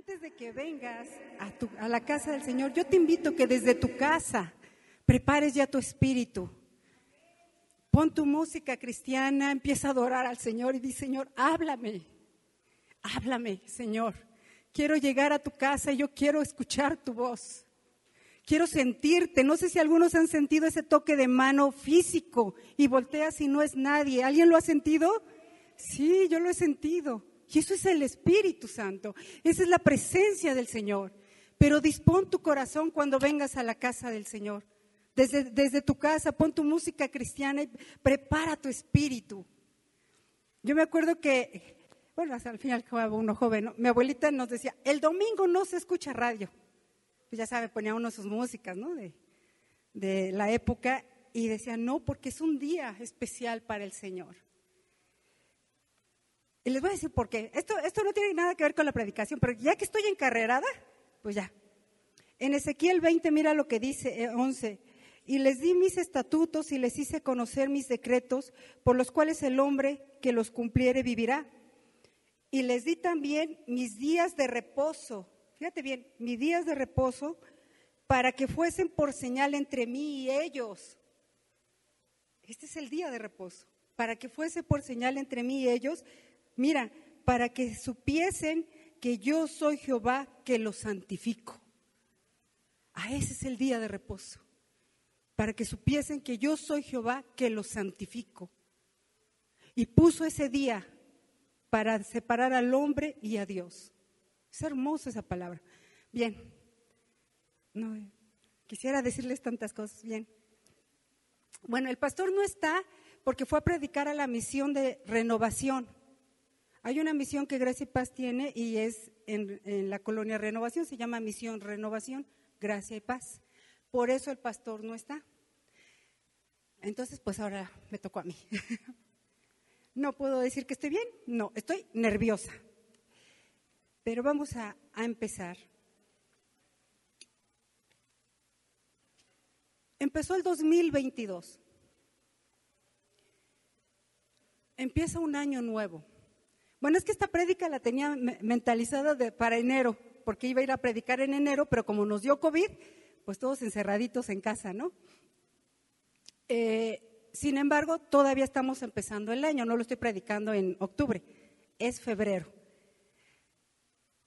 antes de que vengas a, la casa del Señor, yo te invito que desde tu casa prepares ya tu espíritu. Pon tu música cristiana, empieza a adorar al Señor y di, Señor, háblame, háblame, Señor. Quiero llegar a tu casa y yo quiero escuchar tu voz. Quiero sentirte. No sé si algunos han sentido ese toque de mano físico y volteas y no es nadie. ¿Alguien lo ha sentido? Sí, yo lo he sentido. Y eso es el Espíritu Santo. Esa es la presencia del Señor. Pero dispón tu corazón cuando vengas a la casa del Señor. Desde, desde tu casa, pon tu música cristiana y prepara tu espíritu. Yo me acuerdo que, bueno, hasta al final uno joven, mi abuelita nos decía, el domingo no se escucha radio. Pues ya sabe, ponía uno sus músicas, ¿no? De, de la época y decía, no, porque es un día especial para el Señor. Y les voy a decir por qué. Esto, esto no tiene nada que ver con la predicación, pero ya que estoy encarrerada, pues ya. En Ezequiel 20, mira lo que dice, eh, 11. Y les di mis estatutos y les hice conocer mis decretos, por los cuales el hombre que los cumpliere vivirá. Y les di también mis días de reposo. Fíjate bien, mis días de reposo para que fuesen por señal entre mí y ellos. Este es el día de reposo. Para que fuese por señal entre mí y ellos. Mira, para que supiesen que yo soy Jehová que los santifico. A ese es el día de reposo. Para que supiesen que yo soy Jehová que los santifico. Y puso ese día para separar al hombre y a Dios. Es hermosa esa palabra. Bien. No, eh, quisiera decirles tantas cosas. Bien. Bueno, el pastor no está porque fue a predicar a la misión de renovación. Hay una misión que Gracia y Paz tiene y es en, en la colonia Renovación, se llama Misión Renovación, Gracia y Paz. Por eso el pastor no está. Entonces, pues ahora me tocó a mí. No puedo decir que estoy bien, no, estoy nerviosa. Pero vamos a, a empezar. Empezó el 2022. Empieza un año nuevo. Bueno, es que esta prédica la tenía me- mentalizada para enero, porque iba a ir a predicar en enero, pero como nos dio COVID, pues todos encerraditos en casa, ¿no? Eh, sin embargo, todavía estamos empezando el año, no lo estoy predicando en octubre, es febrero.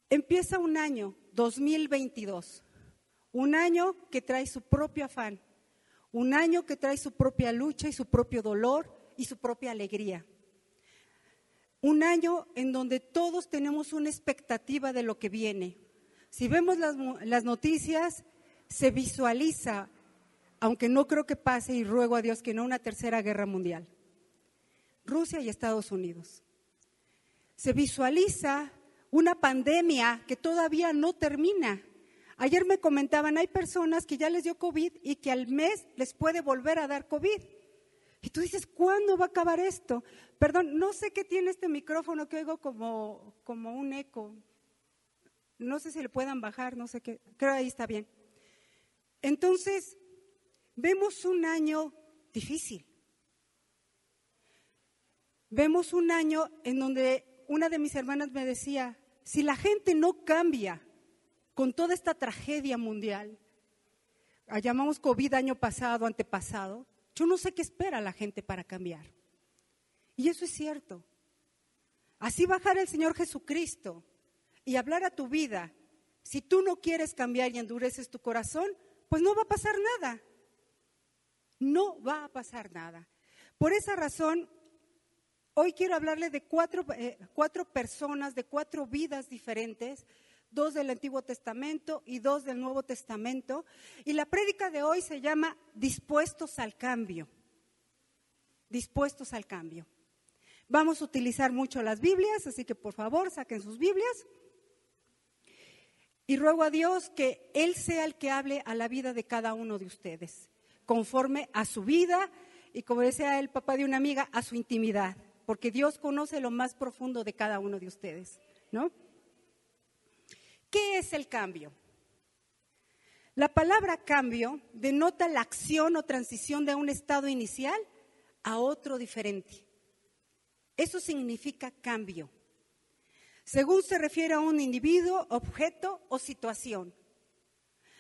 Empieza un año, 2022, un año que trae su propio afán, un año que trae su propia lucha y su propio dolor y su propia alegría. Un año en donde todos tenemos una expectativa de lo que viene. Si vemos las, noticias, se visualiza, aunque no creo que pase y ruego a Dios que no una tercera guerra mundial. Rusia y Estados Unidos. Se visualiza una pandemia que todavía no termina. Ayer me comentaban, hay personas que ya les dio COVID y que al mes les puede volver a dar COVID. Y tú dices, ¿cuándo va a acabar esto? Perdón, no sé qué tiene este micrófono que oigo como, como un eco. No sé si le puedan bajar, no sé qué. Creo ahí está bien. Entonces, vemos un año difícil. Vemos un año en donde una de mis hermanas me decía, si la gente no cambia con toda esta tragedia mundial, la llamamos COVID año pasado, antepasado, yo no sé qué espera la gente para cambiar. Y eso es cierto. Así bajar el Señor Jesucristo y hablar a tu vida. Si tú no quieres cambiar y endureces tu corazón, pues no va a pasar nada. No va a pasar nada. Por esa razón, hoy quiero hablarle de cuatro, eh, cuatro personas, de cuatro vidas diferentes, dos del Antiguo Testamento y dos del Nuevo Testamento. Y la prédica de hoy se llama Dispuestos al cambio. Dispuestos al cambio. Vamos a utilizar mucho las Biblias, así que por favor saquen sus Biblias. Y ruego a Dios que Él sea el que hable a la vida de cada uno de ustedes, conforme a su vida y como decía el papá de una amiga, a su intimidad, porque Dios conoce lo más profundo de cada uno de ustedes, ¿no? ¿Qué es el cambio? La palabra cambio denota la acción o transición de un estado inicial a otro diferente. Eso significa cambio. según se refiere a un individuo, objeto o situación.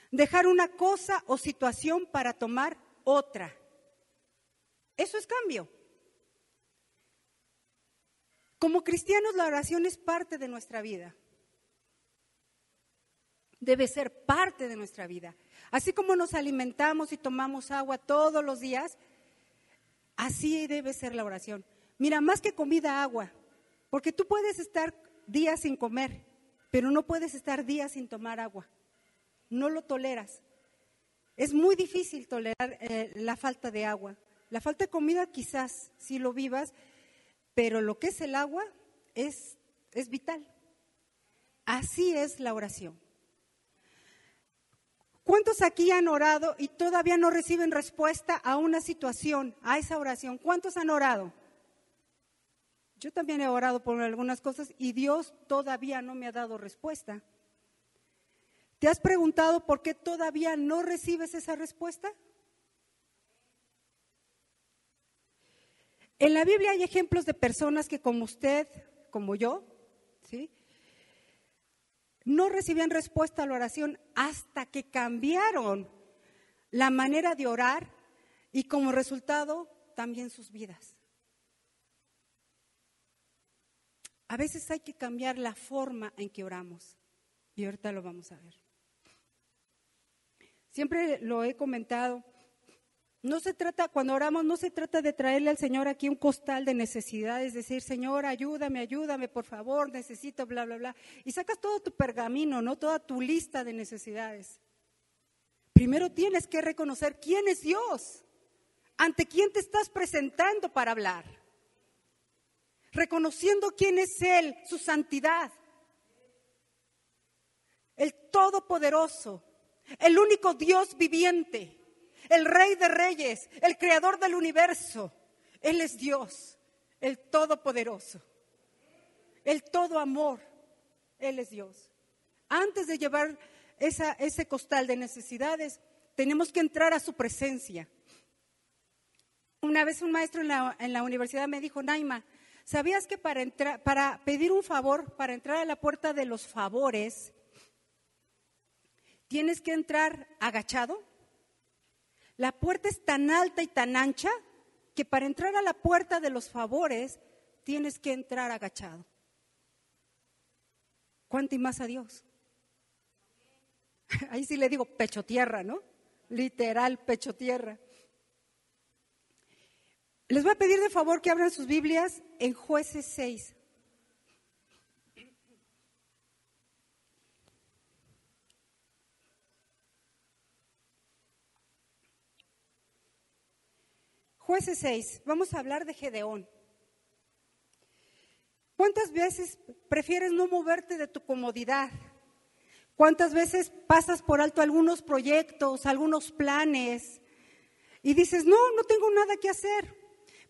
Dejar una cosa o situación para tomar otra. Eso es cambio. Como cristianos la oración es parte de nuestra vida. Debe ser parte de nuestra vida. Así como nos alimentamos y tomamos agua todos los días, así debe ser la oración. Mira, más que comida, agua. Porque tú puedes estar días sin comer, pero no puedes estar días sin tomar agua. No lo toleras. Es muy difícil tolerar eh, la falta de agua. La falta de comida quizás si lo vivas, pero lo que es el agua es, es vital. Así es la oración. ¿Cuántos aquí han orado y todavía no reciben respuesta a una situación, a esa oración? ¿Cuántos han orado? Yo también he orado por algunas cosas y Dios todavía no me ha dado respuesta. ¿Te has preguntado por qué todavía no recibes esa respuesta? En la Biblia hay ejemplos de personas que como usted, como yo, ¿sí? no recibían respuesta a la oración hasta que cambiaron la manera de orar y como resultado también sus vidas. A veces hay que cambiar la forma en que oramos. Y ahorita lo vamos a ver. Siempre lo he comentado. No se trata, cuando oramos, no se trata de traerle al Señor aquí un costal de necesidades, decir, Señor, ayúdame, ayúdame, por favor, necesito, bla, bla, bla. Y sacas todo tu pergamino, ¿no? Toda tu lista de necesidades. Primero tienes que reconocer quién es Dios, ante quién te estás presentando para hablar reconociendo quién es Él, su santidad. El Todopoderoso, el único Dios viviente, el Rey de Reyes, el Creador del universo. Él es Dios, el Todopoderoso, el Todo Amor. Él es Dios. Antes de llevar ese costal de necesidades, tenemos que entrar a su presencia. Una vez un maestro en la, en la universidad me dijo, Naima, ¿Sabías que para, para pedir un favor, para entrar a la puerta de los favores, tienes que entrar agachado? La puerta es tan alta y tan ancha que para entrar a la puerta de los favores tienes que entrar agachado. ¿Cuánto y más a Dios? Ahí sí le digo pecho tierra, ¿no? Literal pecho tierra. Les voy a pedir de favor que abran sus Biblias en jueces 6. Jueces 6, vamos a hablar de Gedeón. ¿Cuántas veces prefieres no moverte de tu comodidad? ¿Cuántas veces pasas por alto algunos proyectos, algunos planes y dices, no, no tengo nada que hacer?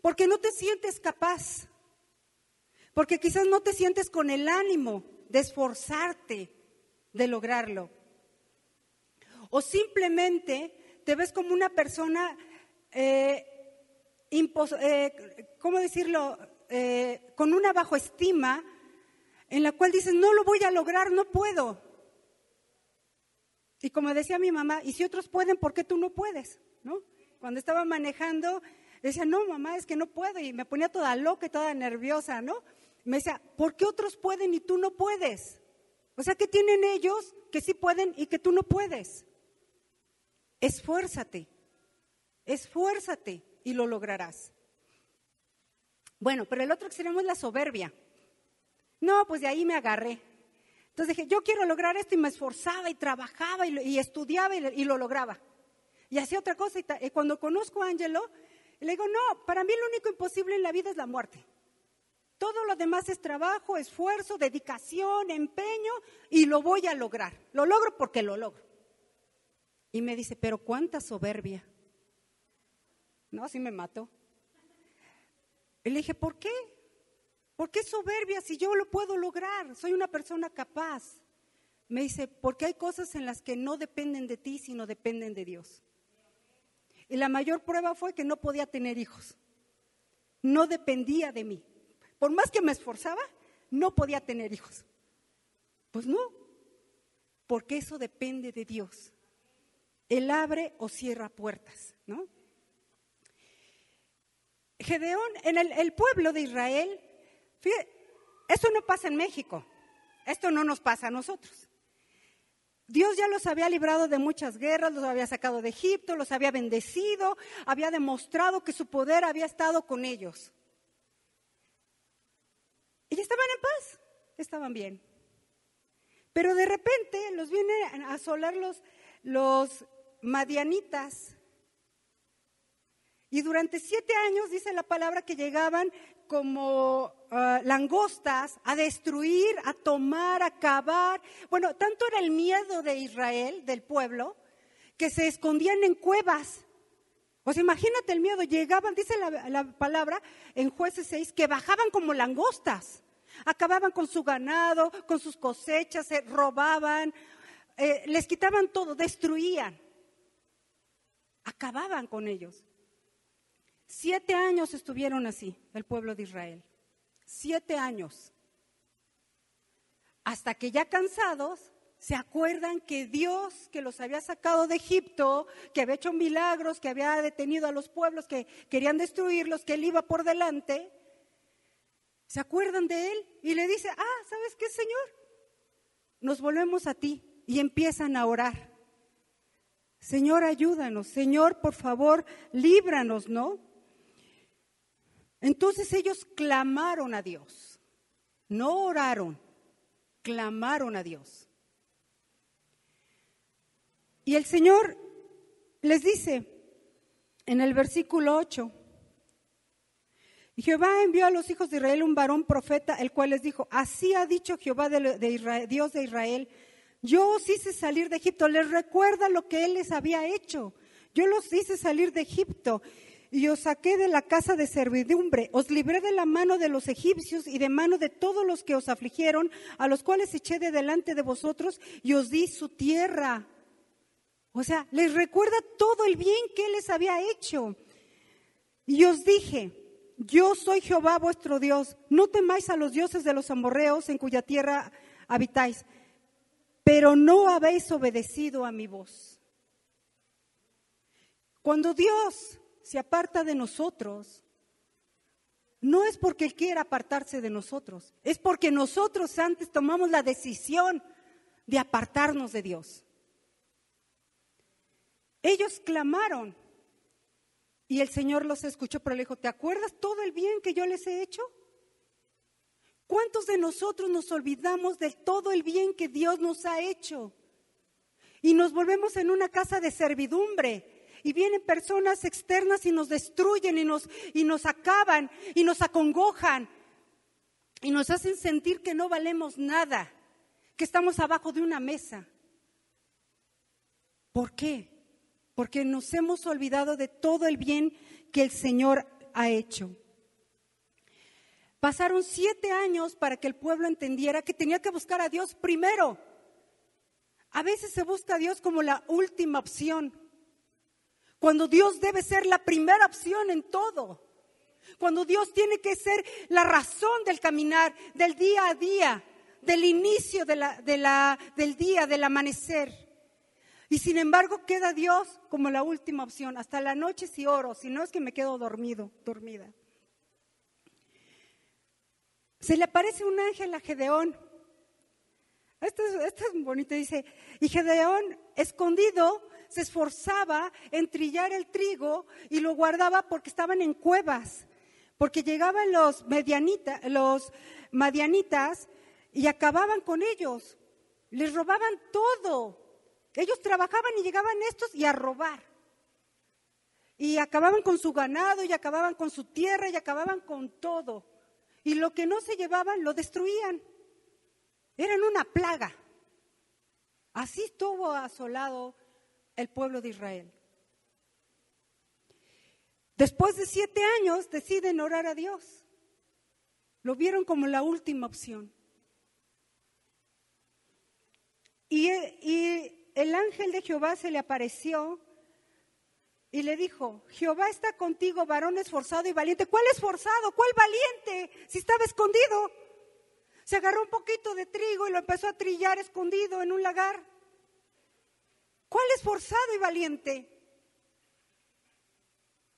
Porque no te sientes capaz, porque quizás no te sientes con el ánimo de esforzarte de lograrlo. O simplemente te ves como una persona, eh, eh ¿cómo decirlo?, eh, con una bajo estima en la cual dices, no lo voy a lograr, no puedo. Y como decía mi mamá, y si otros pueden, ¿por qué tú no puedes? ¿No? Cuando estaba manejando, decía, no, mamá, es que no puedo. Y me ponía toda loca y toda nerviosa, ¿no? Me decía, ¿por qué otros pueden y tú no puedes? O sea, ¿qué tienen ellos que sí pueden y que tú no puedes? Esfuérzate, esfuérzate y lo lograrás. Bueno, pero el otro extremo es la soberbia. No, pues de ahí me agarré. Entonces dije, yo quiero lograr esto y me esforzaba y trabajaba y, estudiaba y, lo lograba. Y hacía otra cosa. Y, cuando conozco a Angelo, le digo, no, para mí lo único imposible en la vida es la muerte. Todo lo demás es trabajo, esfuerzo, dedicación, empeño y lo voy a lograr. Lo logro porque lo logro. Y me dice, pero cuánta soberbia. No, así me mató. Y le dije, ¿por qué? ¿Por qué soberbia si yo lo puedo lograr? Soy una persona capaz. Me dice, porque hay cosas en las que no dependen de ti, sino dependen de Dios. Y la mayor prueba fue que no podía tener hijos. No dependía de mí. Por más que me esforzaba, no podía tener hijos. Pues no, porque eso depende de Dios. Él abre o cierra puertas, ¿no? Gedeón, en el, pueblo de Israel, fíjate, esto no pasa en México, esto no nos pasa a nosotros. Dios ya los había librado de muchas guerras, los había sacado de Egipto, los había bendecido, había demostrado que su poder había estado con ellos. Y estaban en paz, estaban bien. Pero de repente los vienen a asolar los, los madianitas. Y durante siete años dice la palabra que llegaban como ah, langostas a destruir, a tomar, a cavar. Bueno, tanto era el miedo de Israel, del pueblo, que se escondían en cuevas. O sea, imagínate el miedo, llegaban, dice la, la palabra en jueces 6, que bajaban como langostas. Acababan con su ganado, con sus cosechas, se robaban, eh, les quitaban todo, destruían. Acababan con ellos. Siete años estuvieron así el pueblo de Israel. Siete años. Hasta que ya cansados se acuerdan que Dios que los había sacado de Egipto, que había hecho milagros, que había detenido a los pueblos que querían destruirlos, que él iba por delante, se acuerdan de él y le dice, ah, ¿sabes qué, Señor? Nos volvemos a ti y empiezan a orar. Señor, ayúdanos. Señor, por favor, líbranos, ¿no? Entonces ellos clamaron a Dios. No oraron, clamaron a Dios. Y el Señor les dice en el versículo 8, y Jehová envió a los hijos de Israel un varón profeta, el cual les dijo, así ha dicho Jehová de, Dios de Israel, yo os hice salir de Egipto, les recuerda lo que él les había hecho, yo los hice salir de Egipto y os saqué de la casa de servidumbre, os libré de la mano de los egipcios y de mano de todos los que os afligieron, a los cuales eché de delante de vosotros y os di su tierra. O sea, les recuerda todo el bien que les había hecho. Y os dije, yo soy Jehová vuestro Dios. No temáis a los dioses de los amorreos en cuya tierra habitáis, pero no habéis obedecido a mi voz. Cuando Dios se aparta de nosotros, no es porque Él quiera apartarse de nosotros, es porque nosotros antes tomamos la decisión de apartarnos de Dios. Ellos clamaron, y el Señor los escuchó, pero le dijo, ¿te acuerdas todo el bien que yo les he hecho? ¿Cuántos de nosotros nos olvidamos de todo el bien que Dios nos ha hecho? Y nos volvemos en una casa de servidumbre. Y vienen personas externas y nos destruyen y nos, y nos acaban y nos acongojan. Y nos hacen sentir que no valemos nada, que estamos abajo de una mesa. ¿Por qué? porque nos hemos olvidado de todo el bien que el Señor ha hecho. Pasaron siete años para que el pueblo entendiera que tenía que buscar a Dios primero. A veces se busca a Dios como la última opción, cuando Dios debe ser la primera opción en todo, cuando Dios tiene que ser la razón del caminar, del día a día, del inicio del día, del amanecer. Y sin embargo queda Dios como la última opción. Hasta la noche si oro, si no es que me quedo dormido, dormida. Se le aparece un ángel a Gedeón. Esto es, esto es bonito, dice, y Gedeón escondido se esforzaba en trillar el trigo y lo guardaba porque estaban en cuevas, porque llegaban los, medianita, los madianitas y acababan con ellos, les robaban todo. Ellos trabajaban y llegaban estos y a robar. Y acababan con su ganado y acababan con su tierra y acababan con todo. Y lo que no se llevaban lo destruían. Eran una plaga. Así estuvo asolado el pueblo de Israel. Después de siete años deciden orar a Dios. Lo vieron como la última opción. Y, el ángel de Jehová se le apareció y le dijo, Jehová está contigo, varón esforzado y valiente. ¿Cuál esforzado? ¿Cuál valiente? Si estaba escondido. Se agarró un poquito de trigo y lo empezó a trillar escondido en un lagar. ¿Cuál esforzado y valiente?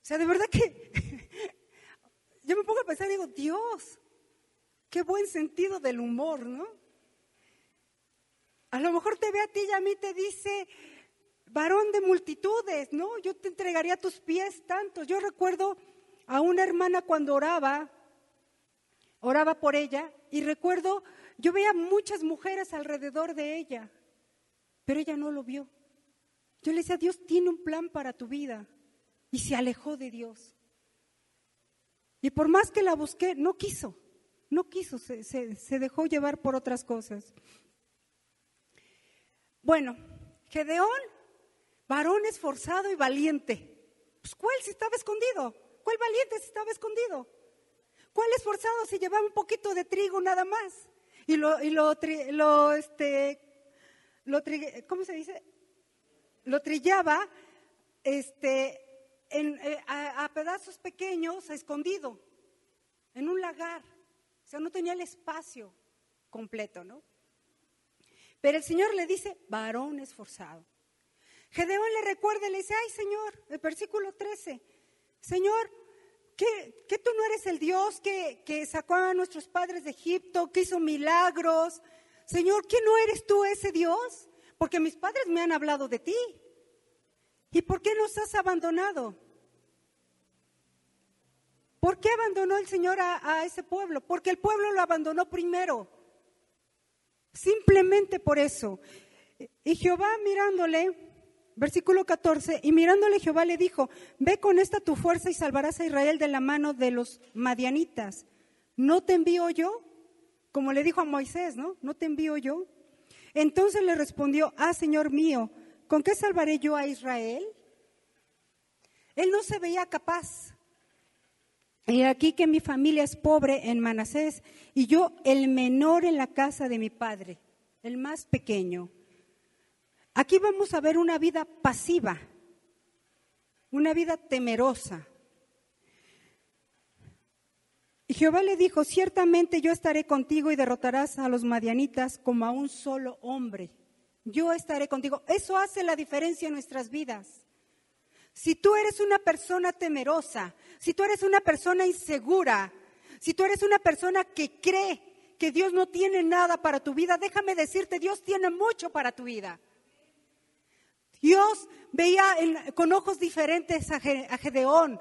O sea, de verdad que yo me pongo a pensar y digo, Dios, qué buen sentido del humor, ¿no? A lo mejor te ve a ti y a mí te dice, varón de multitudes, ¿no? Yo te entregaría tus pies tantos. Yo recuerdo a una hermana cuando oraba, oraba por ella, y recuerdo, yo veía muchas mujeres alrededor de ella, pero ella no lo vio. Yo le decía, Dios tiene un plan para tu vida, y se alejó de Dios. Y por más que la busqué, no quiso, no quiso, se, dejó llevar por otras cosas. Bueno, Gedeón varón esforzado y valiente. Pues ¿cuál si estaba escondido? ¿Cuál valiente si estaba escondido? ¿Cuál esforzado si llevaba un poquito de trigo nada más? Y lo, y lo, lo este, lo ¿cómo se dice? Lo trillaba, este, en, eh, a, pedazos pequeños, escondido, en un lagar. O sea, no tenía el espacio completo, ¿no? Pero el Señor le dice, varón esforzado. Gedeón le recuerda le dice, ay Señor, el versículo 13, Señor, ¿qué, tú no eres el Dios que, que sacó a nuestros padres de Egipto, que hizo milagros? Señor, ¿qué no eres tú ese Dios? Porque mis padres me han hablado de ti. ¿Y por qué nos has abandonado? ¿Por qué abandonó el Señor a, a, ese pueblo? Porque el pueblo lo abandonó primero. Simplemente por eso. Y Jehová mirándole, Versículo 14, y mirándole Jehová le dijo, ve con esta tu fuerza y salvarás a Israel de la mano de los madianitas. ¿No te envío yo? Como le dijo a Moisés, ¿no? ¿No te envío yo? Entonces le respondió, ah, Señor mío, ¿con qué salvaré yo a Israel? Él no se veía capaz. Y aquí que mi familia es pobre en Manasés y yo el menor en la casa de mi padre, el más pequeño. Aquí vamos a ver una vida pasiva, una vida temerosa. Y Jehová le dijo, ciertamente yo estaré contigo y derrotarás a los madianitas como a un solo hombre. Yo estaré contigo. Eso hace la diferencia en nuestras vidas. Si tú eres una persona temerosa, si tú eres una persona insegura, si tú eres una persona que cree que Dios no tiene nada para tu vida, déjame decirte, Dios tiene mucho para tu vida. Dios veía con ojos diferentes a, Gedeón.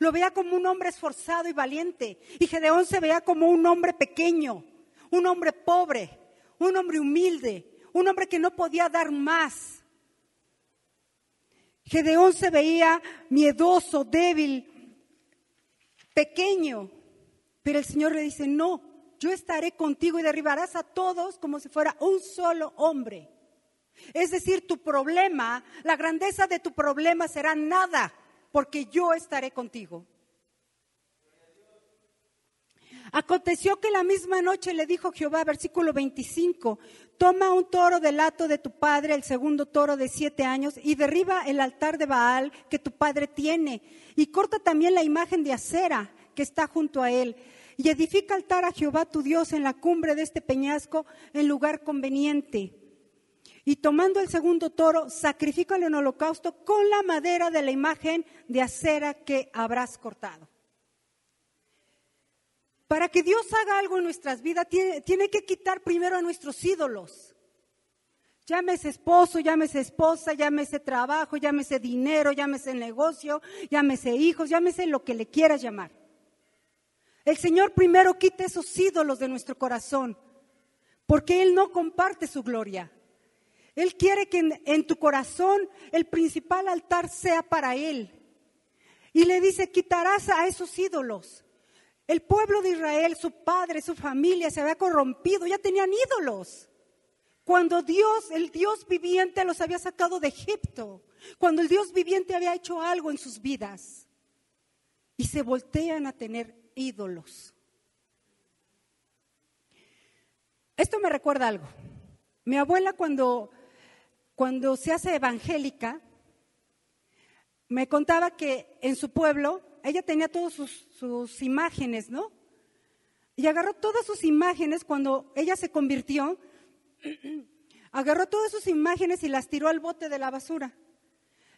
Lo veía como un hombre esforzado y valiente. Y Gedeón se veía como un hombre pequeño, un hombre pobre, un hombre humilde, un hombre que no podía dar más. Gedeón se veía miedoso, débil, pequeño. Pero el Señor le dice, no, yo estaré contigo y derribarás a todos como si fuera un solo hombre. Es decir, tu problema, la grandeza de tu problema será nada, porque yo estaré contigo. Aconteció que la misma noche le dijo Jehová, versículo 25, toma un toro del hato de tu padre, el segundo toro de siete años, y derriba el altar de Baal que tu padre tiene, y corta también la imagen de acera que está junto a él, y edifica altar a Jehová tu Dios en la cumbre de este peñasco en lugar conveniente. Y tomando el segundo toro, sacrifícalo en holocausto con la madera de la imagen de acera que habrás cortado. Para que Dios haga algo en nuestras vidas, tiene, que quitar primero a nuestros ídolos. Llámese esposo, llámese esposa, llámese trabajo, llámese dinero, llámese negocio, llámese hijos, llámese lo que le quieras llamar. El Señor primero quita esos ídolos de nuestro corazón, porque Él no comparte su gloria. Él quiere que en, tu corazón el principal altar sea para Él. Y le dice, quitarás a esos ídolos. El pueblo de Israel, su padre, su familia se había corrompido, ya tenían ídolos. Cuando Dios, el Dios viviente, los había sacado de Egipto, cuando el Dios viviente había hecho algo en sus vidas, y se voltean a tener ídolos. Esto me recuerda algo. Mi abuela cuando cuando se hace evangélica, me contaba que en su pueblo ella tenía todas sus, imágenes, ¿no? y agarró todas sus imágenes cuando ella se convirtió, agarró todas sus imágenes y las tiró al bote de la basura.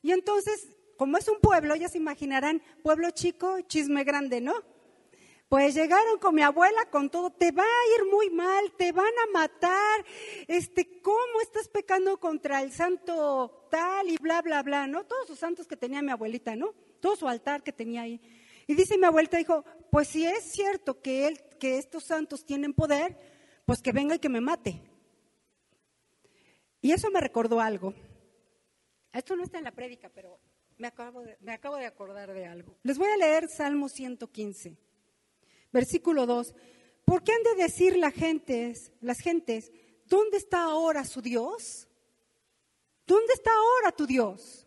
Y entonces, como es un pueblo, ya se imaginarán, pueblo chico, chisme grande, ¿no? Pues llegaron con mi abuela con todo, te va a ir muy mal, te van a matar, este, ¿cómo estás pecando contra el santo tal y bla, bla, bla, ¿no? Todos sus santos que tenía mi abuelita, ¿no? Todo su altar que tenía ahí. Y dice mi abuelita, dijo, pues si es cierto que, él, que estos santos tienen poder, pues que venga y que me mate. Y eso me recordó algo. Esto no está en la prédica, pero me acabo de, me acabo de acordar de algo. Les voy a leer Salmo 115. Versículo 2. ¿Por qué han de decir las gentes, las gentes, ¿dónde está ahora su Dios? ¿Dónde está ahora tu Dios?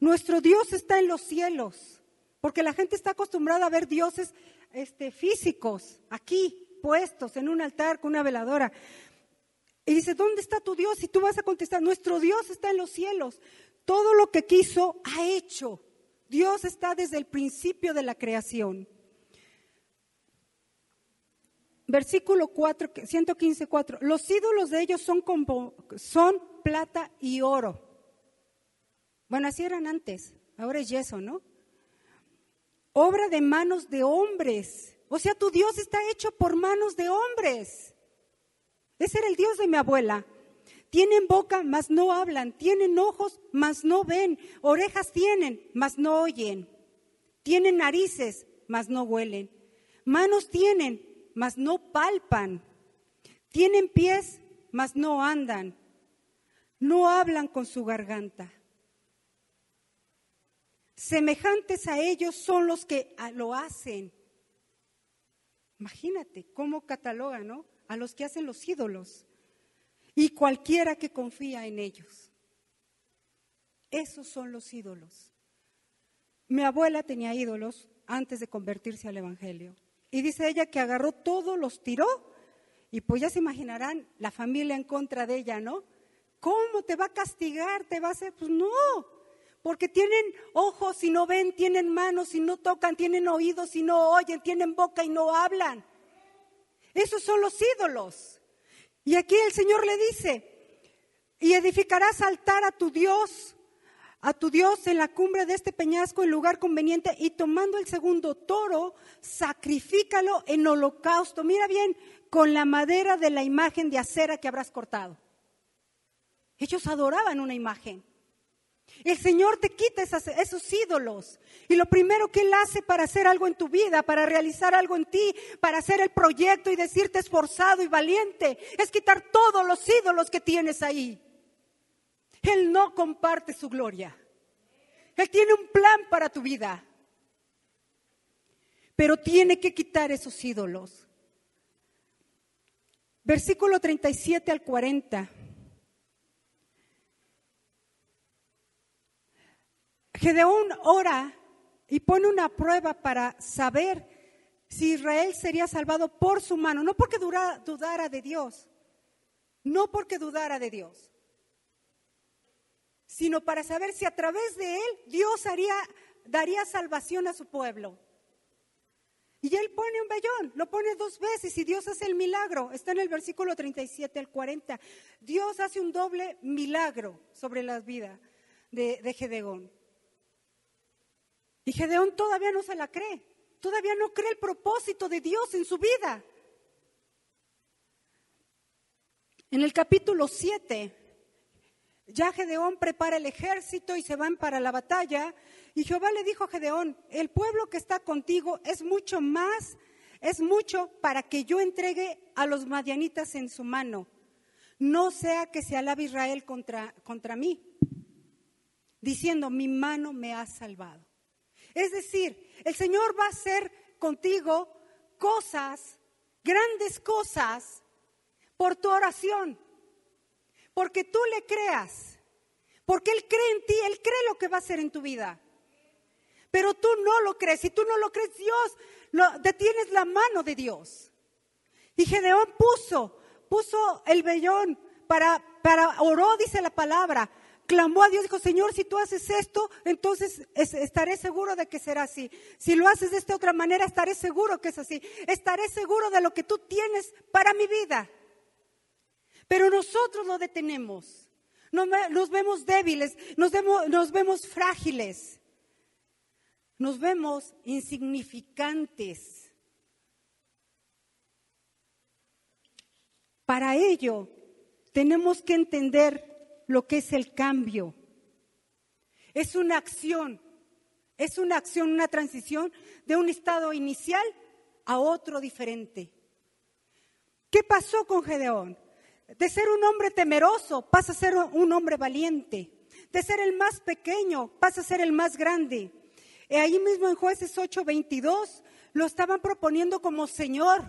Nuestro Dios está en los cielos, porque la gente está acostumbrada a ver dioses este, físicos aquí puestos en un altar con una veladora. Y dice, ¿dónde está tu Dios? Y tú vas a contestar, nuestro Dios está en los cielos. Todo lo que quiso ha hecho. Dios está desde el principio de la creación versículo 4, 115, 4. Los ídolos de ellos son, son plata y oro. Bueno, así eran antes, ahora es yeso, ¿no? Obra de manos de hombres. O sea, tu Dios está hecho por manos de hombres. Ese era el Dios de mi abuela. Tienen boca, mas no hablan. Tienen ojos, mas no ven. Orejas tienen, mas no oyen. Tienen narices, mas no huelen. Manos tienen, mas no palpan. Tienen pies, mas no andan. No hablan con su garganta. Semejantes a ellos son los que lo hacen. Imagínate cómo catalogan, ¿no? A los que hacen los ídolos y cualquiera que confía en ellos. Esos son los ídolos. Mi abuela tenía ídolos antes de convertirse al Evangelio. Y dice ella que agarró todo, los tiró, y pues ya se imaginarán la familia en contra de ella, ¿no? ¿Cómo te va a castigar? ¿Te va a hacer? Pues no, porque tienen ojos y no ven, tienen manos y no tocan, tienen oídos y no oyen, tienen boca y no hablan. Esos son los ídolos. Y aquí el Señor le dice, y edificarás altar a tu Dios a tu Dios en la cumbre de este peñasco en lugar conveniente y tomando el segundo toro, sacrifícalo en holocausto. Mira bien, con la madera de la imagen de acera que habrás cortado. Ellos adoraban una imagen. El Señor te quita esos ídolos. Y lo primero que Él hace para hacer algo en tu vida, para realizar algo en ti, para hacer el proyecto y decirte esforzado y valiente, es quitar todos los ídolos que tienes ahí. Él no comparte su gloria. Él tiene un plan para tu vida. Pero tiene que quitar esos ídolos. Versículo 37 al 40. Gedeón ora y pone una prueba para saber si Israel sería salvado por su mano, no porque dudara de Dios, no porque dudara de Dios, sino para saber si a través de él Dios haría, daría salvación a su pueblo. Y él pone un vellón, lo pone dos veces y Dios hace el milagro. Está en el versículo 37 al 40. Dios hace un doble milagro sobre la vida de, de Gedeón. Y Gedeón todavía no se la cree, todavía no cree el propósito de Dios en su vida. En el capítulo 7, ya Gedeón prepara el ejército y se van para la batalla. Y Jehová le dijo a Gedeón, el pueblo que está contigo es mucho más, es mucho para que yo entregue a los madianitas en su mano. No sea que se alabe Israel contra, contra mí, diciendo, mi mano me ha salvado. Es decir, el Señor va a hacer contigo cosas, grandes cosas, por tu oración porque tú le creas, porque Él cree en ti, Él cree lo que va a hacer en tu vida. Pero tú no lo crees, si tú no lo crees, Dios, lo, detienes la mano de Dios. Y Gedeón puso, puso el vellón para, para, oró, dice la palabra, clamó a Dios, dijo, Señor, si tú haces esto, entonces estaré seguro de que será así. Si lo haces de esta otra manera, estaré seguro que es así. Estaré seguro de lo que tú tienes para mi vida. Pero nosotros lo detenemos. Nos, vemos débiles, nos vemos frágiles, nos vemos insignificantes. Para ello, tenemos que entender lo que es el cambio. Es una acción, es una acción, una transición de un estado inicial a otro diferente. ¿Qué pasó con Gedeón? De ser un hombre temeroso pasa a ser un hombre valiente. De ser el más pequeño pasa a ser el más grande. Y ahí mismo en jueces 8:22 lo estaban proponiendo como Señor,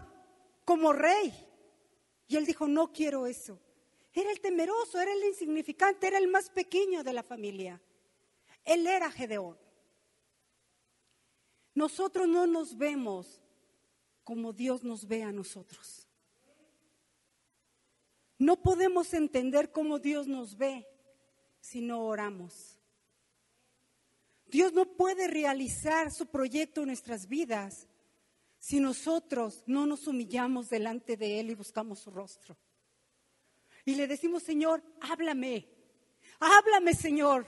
como Rey. Y él dijo, no quiero eso. Era el temeroso, era el insignificante, era el más pequeño de la familia. Él era Gedeón. Nosotros no nos vemos como Dios nos ve a nosotros. No podemos entender cómo Dios nos ve si no oramos. Dios no puede realizar su proyecto en nuestras vidas si nosotros no nos humillamos delante de Él y buscamos su rostro. Y le decimos, Señor, háblame, háblame, Señor,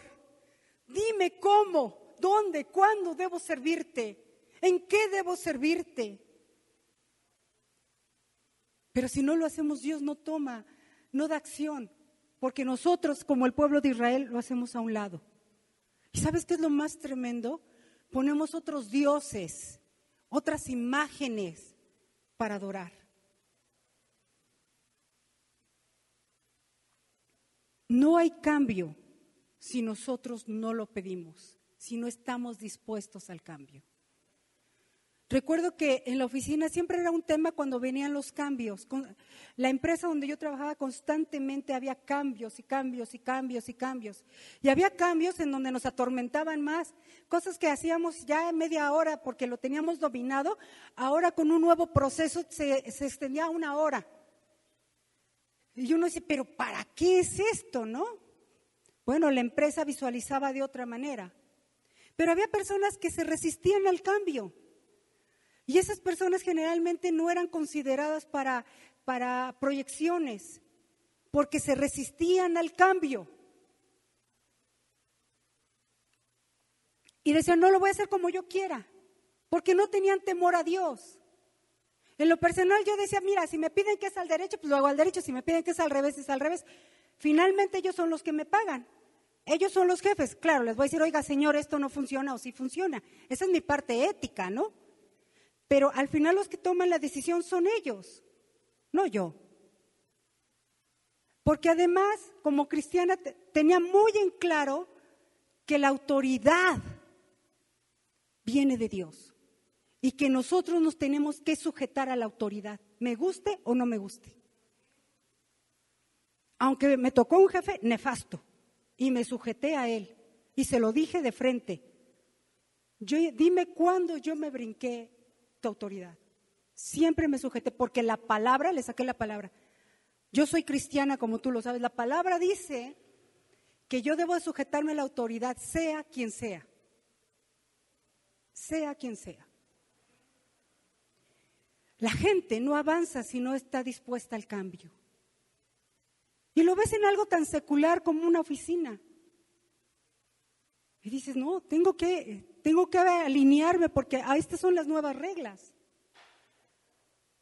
dime cómo, dónde, cuándo debo servirte, en qué debo servirte. Pero si no lo hacemos, Dios no toma no da acción, porque nosotros como el pueblo de Israel lo hacemos a un lado. ¿Y sabes qué es lo más tremendo? Ponemos otros dioses, otras imágenes para adorar. No hay cambio si nosotros no lo pedimos, si no estamos dispuestos al cambio. Recuerdo que en la oficina siempre era un tema cuando venían los cambios. La empresa donde yo trabajaba constantemente había cambios y cambios y cambios y cambios. Y había cambios en donde nos atormentaban más. Cosas que hacíamos ya en media hora porque lo teníamos dominado, ahora con un nuevo proceso se, extendía a una hora. Y uno dice, pero ¿para qué es esto, no? Bueno, la empresa visualizaba de otra manera. Pero había personas que se resistían al cambio. Y esas personas generalmente no eran consideradas para, para proyecciones, porque se resistían al cambio. Y decían, no lo voy a hacer como yo quiera, porque no tenían temor a Dios. En lo personal yo decía, mira, si me piden que es al derecho, pues lo hago al derecho, si me piden que es al revés, es al revés. Finalmente ellos son los que me pagan. Ellos son los jefes. Claro, les voy a decir, oiga, señor, esto no funciona o sí funciona. Esa es mi parte ética, ¿no? Pero al final los que toman la decisión son ellos, no yo. Porque además, como cristiana, tenía muy en claro que la autoridad viene de Dios y que nosotros nos tenemos que sujetar a la autoridad, me guste o no me guste. Aunque me tocó un jefe nefasto y me sujeté a él y se lo dije de frente. Yo, dime cuándo yo me brinqué tu autoridad. Siempre me sujeté porque la palabra, le saqué la palabra. Yo soy cristiana, como tú lo sabes. La palabra dice que yo debo sujetarme a la autoridad, sea quien sea. Sea quien sea. La gente no avanza si no está dispuesta al cambio. Y lo ves en algo tan secular como una oficina. Y dices, no, tengo que, tengo que alinearme porque a estas son las nuevas reglas.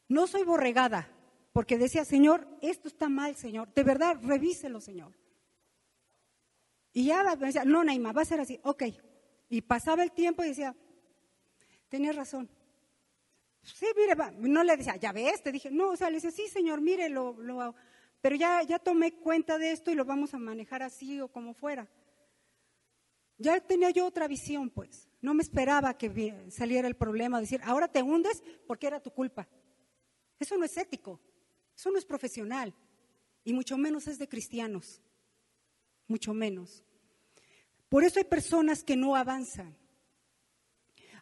No soy borregada, porque decía, Señor, esto está mal, Señor. De verdad, revíselo, Señor. Y ya me decía, no, Naima, va a ser así. Ok. Y pasaba el tiempo y decía, tenía razón. Sí, mire, no le decía, ya ves, te dije, no, o sea, le decía, sí, Señor, mire, lo, lo, pero ya, ya tomé cuenta de esto y lo vamos a manejar así o como fuera. Ya tenía yo otra visión, pues. No me esperaba que saliera el problema, decir, ahora te hundes porque era tu culpa. Eso no es ético, eso no es profesional, y mucho menos es de cristianos, mucho menos. Por eso hay personas que no avanzan.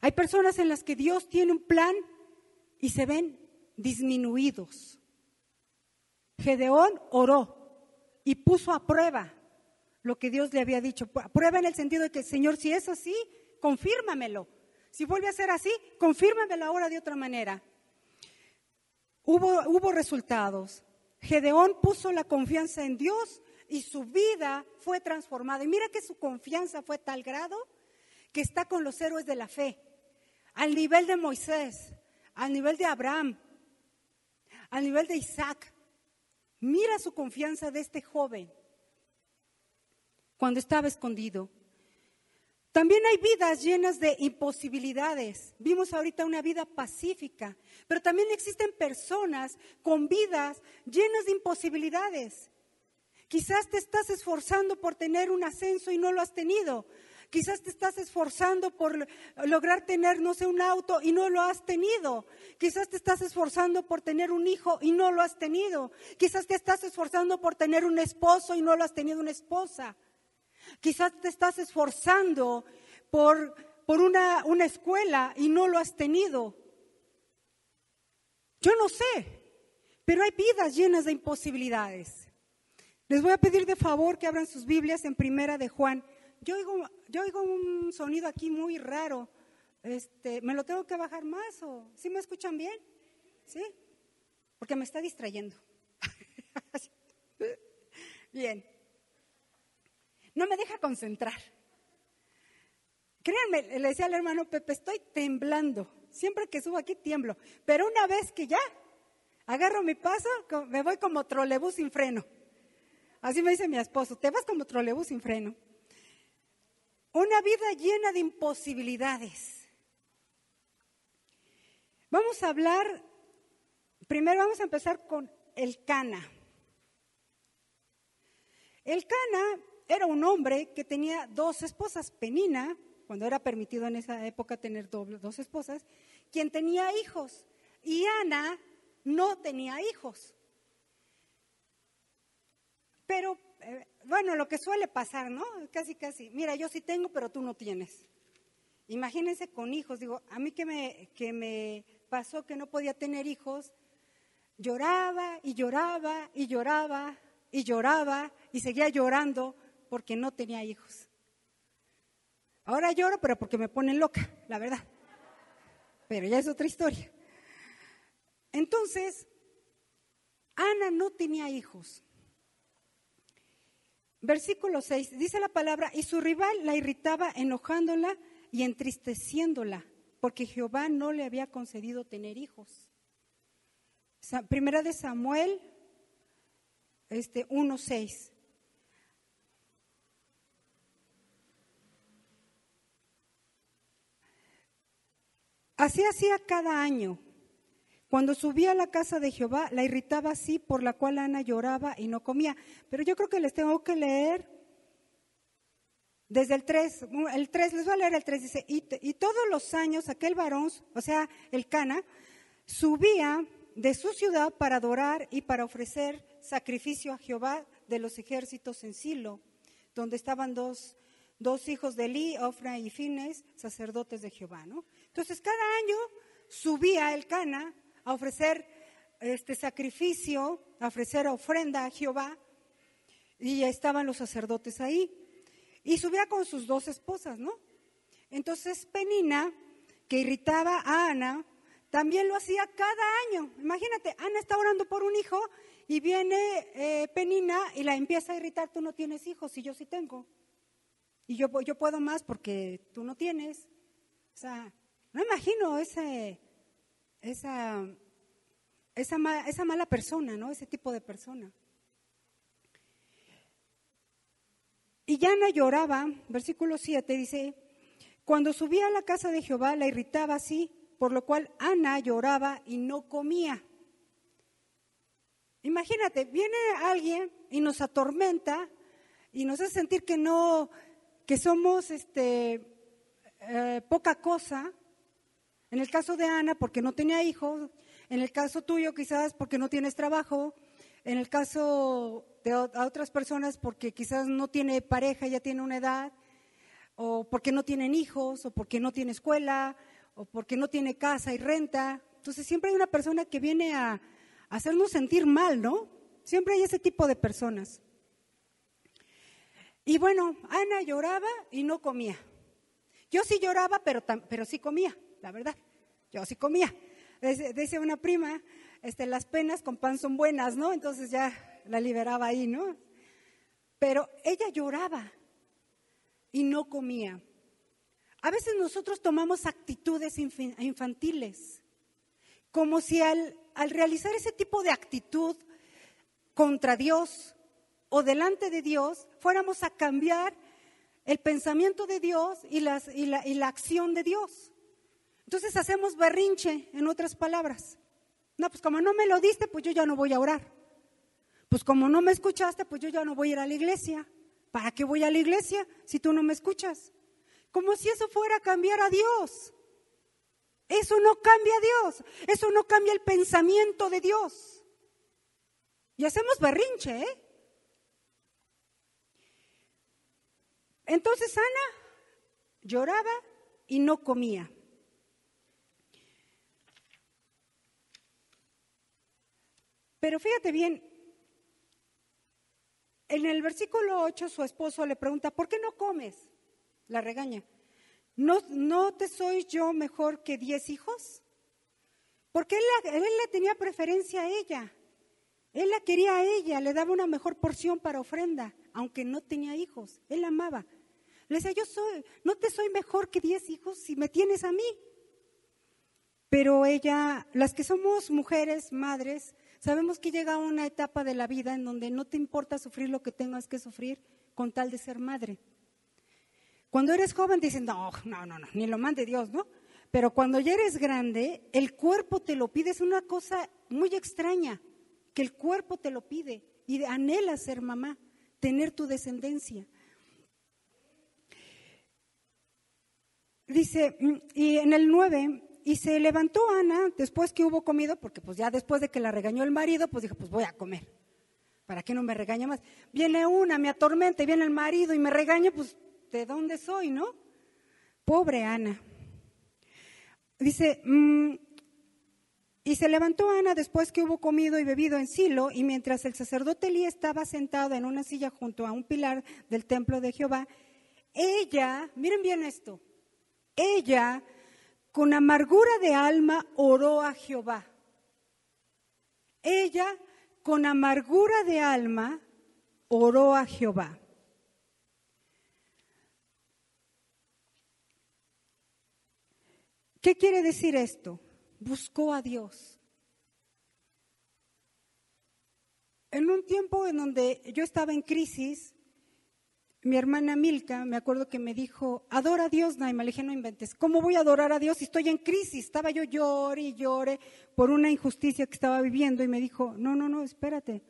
Hay personas en las que Dios tiene un plan y se ven disminuidos. Gedeón oró y puso a prueba lo que Dios le había dicho. Prueba en el sentido de que, Señor, si es así, confírmamelo. Si vuelve a ser así, confírmamelo ahora de otra manera. Hubo, hubo resultados. Gedeón puso la confianza en Dios y su vida fue transformada. Y mira que su confianza fue tal grado que está con los héroes de la fe, al nivel de Moisés, al nivel de Abraham, al nivel de Isaac. Mira su confianza de este joven cuando estaba escondido. También hay vidas llenas de imposibilidades. Vimos ahorita una vida pacífica, pero también existen personas con vidas llenas de imposibilidades. Quizás te estás esforzando por tener un ascenso y no lo has tenido. Quizás te estás esforzando por lograr tener, no sé, un auto y no lo has tenido. Quizás te estás esforzando por tener un hijo y no lo has tenido. Quizás te estás esforzando por tener un esposo y no lo has tenido una esposa. Quizás te estás esforzando por, por una, una escuela y no lo has tenido. Yo no sé, pero hay vidas llenas de imposibilidades. Les voy a pedir de favor que abran sus Biblias en Primera de Juan. Yo oigo, yo oigo un sonido aquí muy raro. Este, ¿Me lo tengo que bajar más o sí me escuchan bien? ¿Sí? Porque me está distrayendo. bien no me deja concentrar. Créanme, le decía al hermano Pepe, estoy temblando. Siempre que subo aquí tiemblo. Pero una vez que ya agarro mi paso, me voy como trolebús sin freno. Así me dice mi esposo, te vas como trolebús sin freno. Una vida llena de imposibilidades. Vamos a hablar, primero vamos a empezar con el Cana. El Cana era un hombre que tenía dos esposas, Penina, cuando era permitido en esa época tener dos esposas, quien tenía hijos, y Ana no tenía hijos. Pero, eh, bueno, lo que suele pasar, ¿no? Casi, casi, mira, yo sí tengo, pero tú no tienes. Imagínense con hijos, digo, a mí que me, que me pasó que no podía tener hijos, lloraba y lloraba y lloraba y lloraba y seguía llorando porque no tenía hijos. Ahora lloro, pero porque me ponen loca, la verdad. Pero ya es otra historia. Entonces, Ana no tenía hijos. Versículo 6, dice la palabra, y su rival la irritaba enojándola y entristeciéndola, porque Jehová no le había concedido tener hijos. Primera de Samuel este 1:6. Así hacía cada año. Cuando subía a la casa de Jehová, la irritaba así, por la cual Ana lloraba y no comía. Pero yo creo que les tengo que leer desde el 3, el 3, les voy a leer el 3, dice, y, y todos los años aquel varón, o sea, el Cana, subía de su ciudad para adorar y para ofrecer sacrificio a Jehová de los ejércitos en Silo, donde estaban dos, dos hijos de Eli, Ofra y Fines, sacerdotes de Jehová, ¿no? Entonces, cada año subía el Cana a ofrecer este sacrificio, a ofrecer ofrenda a Jehová, y estaban los sacerdotes ahí. Y subía con sus dos esposas, ¿no? Entonces, Penina, que irritaba a Ana, también lo hacía cada año. Imagínate, Ana está orando por un hijo y viene eh, Penina y la empieza a irritar, tú no tienes hijos y yo sí tengo. Y yo, yo puedo más porque tú no tienes. O sea, no imagino ese, esa, esa, esa mala persona, ¿no? Ese tipo de persona. Y Yana lloraba, versículo 7 dice, cuando subía a la casa de Jehová la irritaba así, por lo cual Ana lloraba y no comía. Imagínate, viene alguien y nos atormenta y nos hace sentir que no, que somos este, eh, poca cosa, en el caso de Ana, porque no tenía hijos. En el caso tuyo, quizás porque no tienes trabajo. En el caso de otras personas, porque quizás no tiene pareja, ya tiene una edad. O porque no tienen hijos, o porque no tiene escuela, o porque no tiene casa y renta. Entonces siempre hay una persona que viene a, hacernos sentir mal, ¿no? Siempre hay ese tipo de personas. Y bueno, Ana lloraba y no comía. Yo sí lloraba, pero, pero sí comía, la verdad. Yo sí comía. Dice una prima, este, las penas con pan son buenas, ¿no? Entonces ya la liberaba ahí, ¿no? Pero ella lloraba y no comía. A veces nosotros tomamos actitudes infantiles, como si al, al realizar ese tipo de actitud contra Dios o delante de Dios, fuéramos a cambiar el pensamiento de Dios y, las, y, la, y la acción de Dios. Entonces hacemos berrinche, en otras palabras. No, pues como no me lo diste, pues yo ya no voy a orar. Pues como no me escuchaste, pues yo ya no voy a ir a la iglesia. ¿Para qué voy a la iglesia si tú no me escuchas? Como si eso fuera a cambiar a Dios. Eso no cambia a Dios. Eso no cambia el pensamiento de Dios. Y hacemos berrinche, ¿eh? Entonces Ana lloraba y no comía. Pero fíjate bien, en el versículo 8 su esposo le pregunta, ¿por qué no comes? La regaña. ¿No, no te soy yo mejor que diez hijos? Porque él, él le tenía preferencia a ella. Él la quería a ella, le daba una mejor porción para ofrenda, aunque no tenía hijos. Él la amaba. Le decía, yo soy, no te soy mejor que diez hijos si me tienes a mí. Pero ella, las que somos mujeres, madres, sabemos que llega una etapa de la vida en donde no te importa sufrir lo que tengas que sufrir con tal de ser madre. Cuando eres joven dicen, no, no, no, no, ni lo mande Dios, ¿no? Pero cuando ya eres grande, el cuerpo te lo pide, es una cosa muy extraña, que el cuerpo te lo pide y anhela ser mamá, tener tu descendencia. Dice, mm, y en el 9, y se levantó Ana después que hubo comido, porque pues ya después de que la regañó el marido, pues dijo, pues voy a comer. ¿Para qué no me regaña más? Viene una, me atormenta, y viene el marido y me regaña, pues ¿de dónde soy, no? Pobre Ana. Dice, mm, y se levantó Ana después que hubo comido y bebido en Silo, y mientras el sacerdote Elí estaba sentado en una silla junto a un pilar del templo de Jehová, ella, miren bien esto, ella, con amargura de alma, oró a Jehová. Ella, con amargura de alma, oró a Jehová. ¿Qué quiere decir esto? Buscó a Dios. En un tiempo en donde yo estaba en crisis, mi hermana Milka, me acuerdo que me dijo, adora a Dios, Naima. Le dije, no inventes, ¿cómo voy a adorar a Dios si estoy en crisis? Estaba yo llore y llore por una injusticia que estaba viviendo y me dijo, no, no, no, espérate.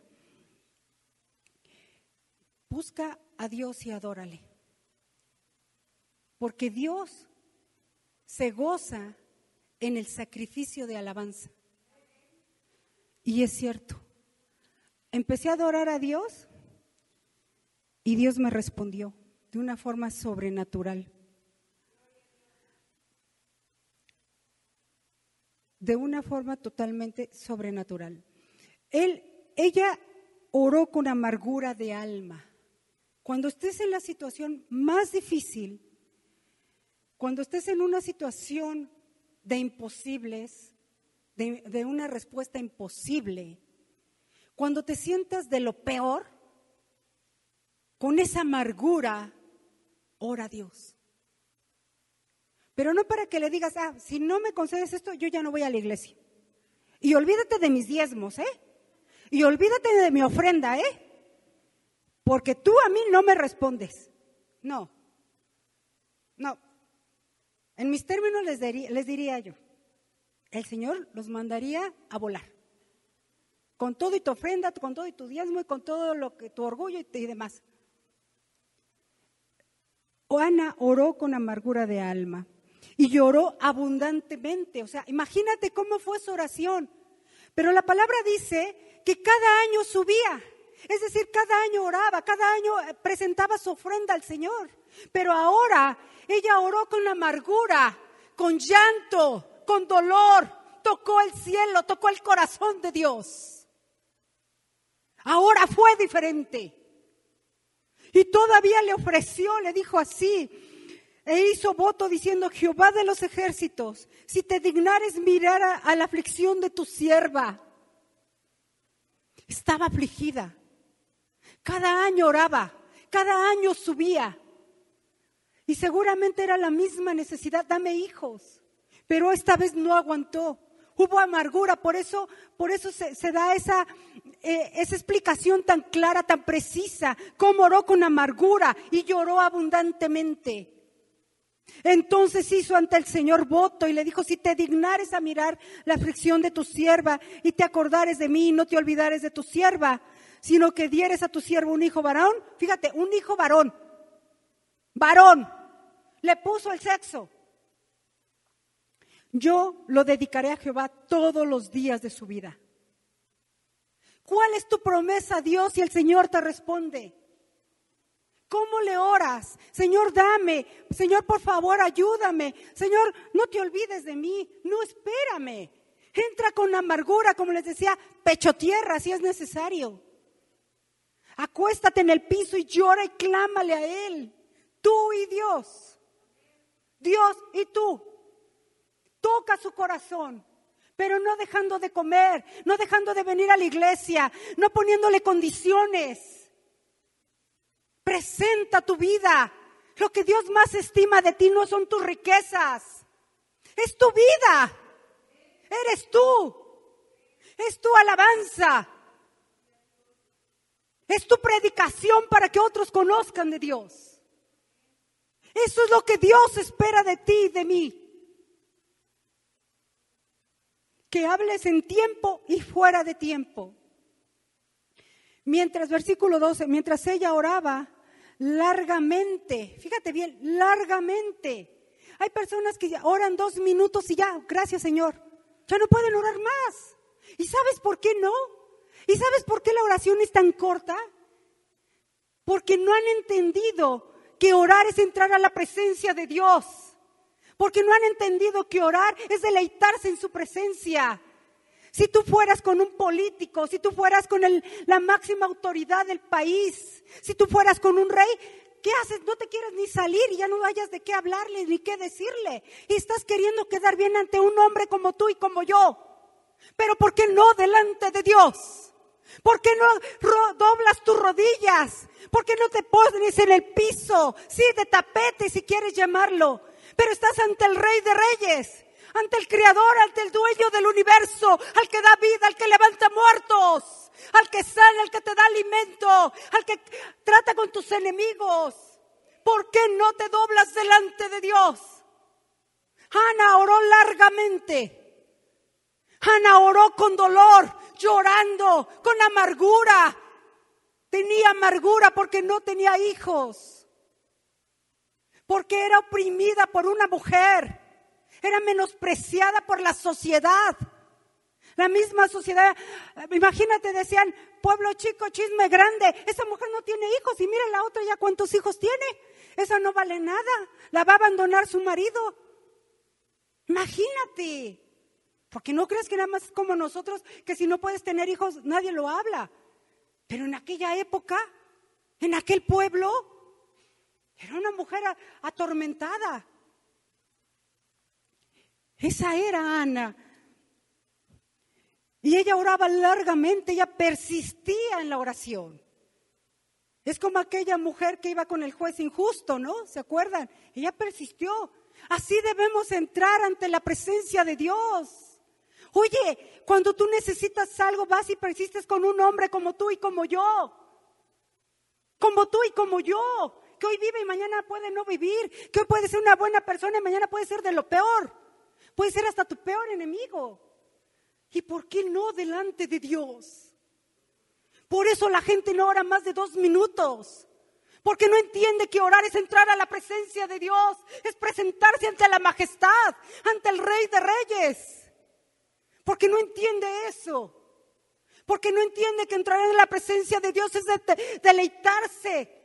Busca a Dios y adórale. Porque Dios se goza en el sacrificio de alabanza. Y es cierto. Empecé a adorar a Dios y Dios me respondió de una forma sobrenatural. De una forma totalmente sobrenatural. Él, ella oró con amargura de alma. Cuando estés en la situación más difícil, cuando estés en una situación de imposibles, de, de, una respuesta imposible, cuando te sientas de lo peor, con esa amargura, ora a Dios. Pero no para que le digas, ah, si no me concedes esto, yo ya no voy a la iglesia. Y olvídate de mis diezmos, ¿eh? Y olvídate de mi ofrenda, ¿eh? Porque tú a mí no me respondes. No. No. En mis términos les, les diría yo, el Señor los mandaría a volar. Con todo y tu ofrenda, con todo y tu diezmo y con todo lo que tu orgullo y demás. Ana oró con amargura de alma y lloró abundantemente. O sea, imagínate cómo fue su oración. Pero la palabra dice que cada año subía. Es decir, cada año oraba, cada año eh, presentaba su ofrenda al Señor. Pero ahora ella oró con amargura, con llanto, con dolor. Tocó el cielo, tocó el corazón de Dios. Ahora fue diferente. Y todavía le ofreció, le dijo así, e hizo voto diciendo, Jehová de los ejércitos, si te dignares mirar a, la aflicción de tu sierva. Estaba afligida. Cada año oraba, cada año subía. Y seguramente era la misma necesidad, dame hijos. Pero esta vez no aguantó. Hubo amargura, por eso, por eso se, da esa, eh, esa explicación tan clara, tan precisa, cómo oró con amargura y lloró abundantemente. Entonces hizo ante el Señor voto y le dijo, si te dignares a mirar la aflicción de tu sierva y te acordares de mí y no te olvidares de tu sierva, sino que dieres a tu siervo un hijo varón, fíjate, un hijo varón, varón, le puso el sexo. Yo lo dedicaré a Jehová todos los días de su vida. ¿Cuál es tu promesa, Dios? Y el Señor te responde. ¿Cómo le oras? Señor, dame. Señor, por favor, ayúdame. Señor, no te olvides de mí. No, espérame. Entra con amargura, como les decía, pecho tierra si es necesario. Acuéstate en el piso y llora y clámale a Él. Tú y Dios. Dios y tú. Toca su corazón pero no dejando de comer, no dejando de venir a la iglesia, no poniéndole condiciones. Presenta tu vida. Lo que Dios más estima de ti no son tus riquezas, es tu vida. Eres tú. Es tu alabanza. Es tu predicación para que otros conozcan de Dios. Eso es lo que Dios espera de ti y de mí. Que hables en tiempo y fuera de tiempo. Mientras, versículo 12, mientras ella oraba largamente, fíjate bien, largamente. Hay personas que oran dos minutos y ya, gracias Señor, ya no pueden orar más. ¿Y sabes por qué no? ¿Y sabes por qué la oración es tan corta? Porque no han entendido que orar es entrar a la presencia de Dios. Porque no han entendido que orar es deleitarse en su presencia. Si tú fueras con un político, si tú fueras con la máxima autoridad del país, si tú fueras con un rey, ¿qué haces? No te quieres ni salir y ya no hayas de qué hablarle ni qué decirle. Y estás queriendo quedar bien ante un hombre como tú y como yo. Pero ¿por qué no delante de Dios? ¿Por qué no doblas tus rodillas? ¿Por qué no te pones en el piso? Sí, de tapete si quieres llamarlo. Pero estás ante el Rey de Reyes, ante el Creador, ante el dueño del universo, al que da vida, al que levanta muertos, al que sana, al que te da alimento, al que trata con tus enemigos. ¿Por qué no te doblas delante de Dios? Ana oró largamente. Ana oró con dolor, llorando, con amargura. Tenía amargura porque no tenía hijos. Porque era oprimida por una mujer. Era menospreciada por la sociedad. La misma sociedad, imagínate, decían, pueblo chico, chisme grande, esa mujer no tiene hijos y mira la otra ya cuántos hijos tiene. Esa no vale nada, la va a abandonar su marido. Imagínate. Porque no crees que nada más como nosotros, que si no puedes tener hijos, nadie lo habla. Pero en aquella época, en aquel pueblo, era una mujer atormentada. Esa era Ana. Y ella oraba largamente, ella persistía en la oración. Es como aquella mujer que iba con el juez injusto, ¿no? ¿Se acuerdan? Ella persistió. Así debemos entrar ante la presencia de Dios. Oye, cuando tú necesitas algo, vas y persistes con un hombre como tú y como yo. Como tú y como yo. Que hoy vive y mañana puede no vivir. Que hoy puede ser una buena persona y mañana puede ser de lo peor. Puede ser hasta tu peor enemigo. ¿Y por qué no delante de Dios? Por eso la gente no ora más de dos minutos. Porque no entiende que orar es entrar a la presencia de Dios, es presentarse ante la majestad, ante el Rey de Reyes. Porque no entiende eso. Porque no entiende que entrar en la presencia de Dios es deleitarse.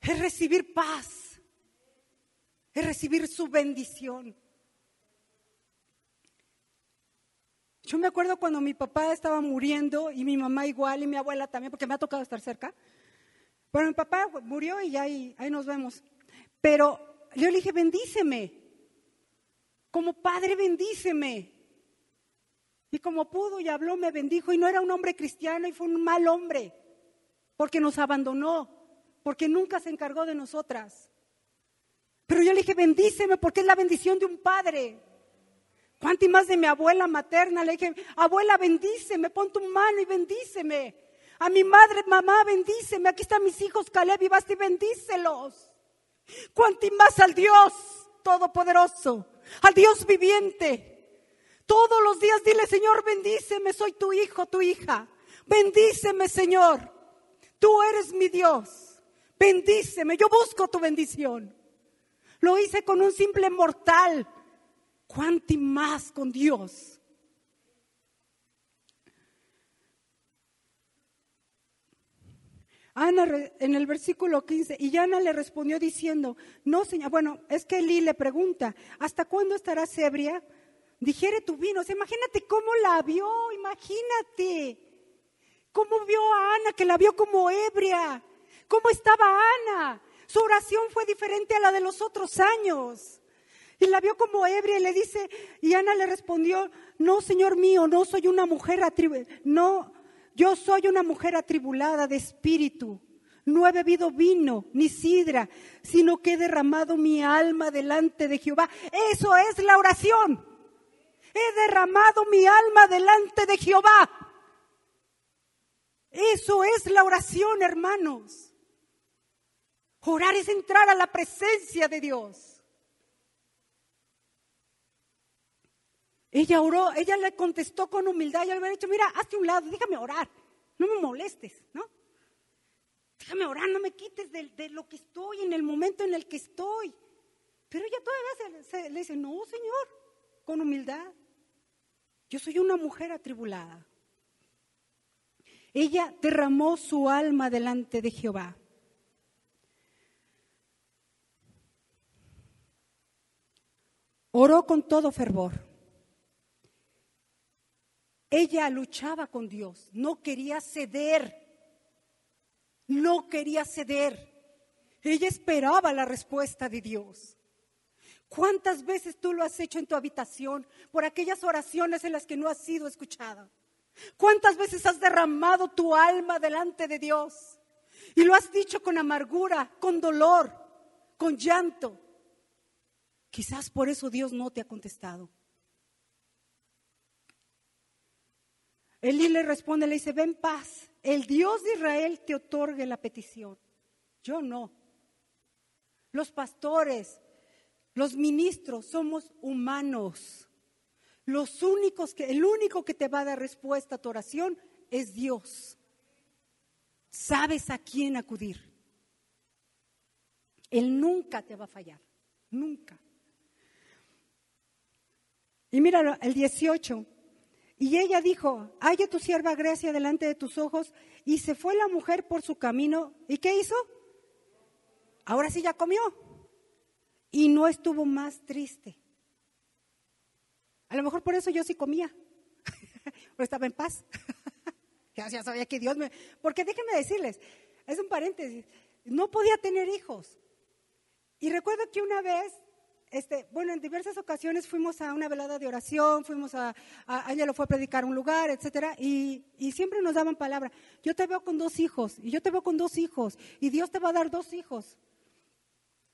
Es recibir paz. Es recibir su bendición. Yo me acuerdo cuando mi papá estaba muriendo y mi mamá igual y mi abuela también, porque me ha tocado estar cerca. Bueno, mi papá murió y ahí, ahí nos vemos. Pero yo le dije, bendíceme. Como padre, bendíceme. Y como pudo y habló, me bendijo. Y no era un hombre cristiano y fue un mal hombre. Porque nos abandonó. Porque nunca se encargó de nosotras. Pero yo le dije, bendíceme porque es la bendición de un padre. ¿Cuánto más de mi abuela materna? Le dije, abuela, bendíceme, pon tu mano y bendíceme. A mi madre, mamá, bendíceme. Aquí están mis hijos, Caleb y Basti, bendícelos. Cuánto más al Dios Todopoderoso, al Dios viviente. Todos los días dile, Señor, bendíceme, soy tu hijo, tu hija. Bendíceme, Señor. Tú eres mi Dios. Bendíceme, yo busco tu bendición. Lo hice con un simple mortal. Cuánto más con Dios. Ana en el versículo 15, y Ana le respondió diciendo, no señor, bueno, es que Eli le pregunta, ¿hasta cuándo estarás ebria? Dijere tu vino, imagínate cómo la vio, imagínate, cómo vio a Ana, que la vio como ebria, cómo estaba Ana, su oración fue diferente a la de los otros años. Y la vio como ebria y le dice, y Ana le respondió, no, Señor mío, no soy una mujer atribulada, no, yo soy una mujer atribulada de espíritu. No he bebido vino ni sidra, sino que he derramado mi alma delante de Jehová. Eso es la oración. He derramado mi alma delante de Jehová. Eso es la oración, hermanos. Orar es entrar a la presencia de Dios. Ella oró, ella le contestó con humildad. Ella le había dicho, mira, hazte un lado, déjame orar. No me molestes, ¿no? Déjame orar, no me quites de, lo que estoy, en el momento en el que estoy. Pero ella todavía le dice, no, Señor, con humildad. Yo soy una mujer atribulada. Ella derramó su alma delante de Jehová. Oró con todo fervor. Ella luchaba con Dios, no quería ceder, no quería ceder. Ella esperaba la respuesta de Dios. ¿Cuántas veces tú lo has hecho en tu habitación por aquellas oraciones en las que no has sido escuchada? ¿Cuántas veces has derramado tu alma delante de Dios? Y lo has dicho con amargura, con dolor, con llanto. Quizás por eso Dios no te ha contestado. Elí le responde, le dice, ven paz, el Dios de Israel te otorgue la petición. Yo no. Los pastores, los ministros somos humanos. Los únicos que, el único que te va a dar respuesta a tu oración es Dios. Sabes a quién acudir. Él nunca te va a fallar, nunca. Y mira el 18. Y ella dijo, haya tu sierva Grecia delante de tus ojos. Y se fue la mujer por su camino. ¿Y qué hizo? Ahora sí ya comió. Y no estuvo más triste. A lo mejor por eso yo sí comía. Pero estaba en paz. ya sabía que Dios me... Porque déjenme decirles, es un paréntesis, no podía tener hijos. Y recuerdo que una vez este, bueno, en diversas ocasiones fuimos a una velada de oración, fuimos a, ella lo fue a predicar a un lugar, etcétera, y, y, siempre nos daban palabra. Yo te veo con dos hijos, y yo te veo con dos hijos, y Dios te va a dar dos hijos.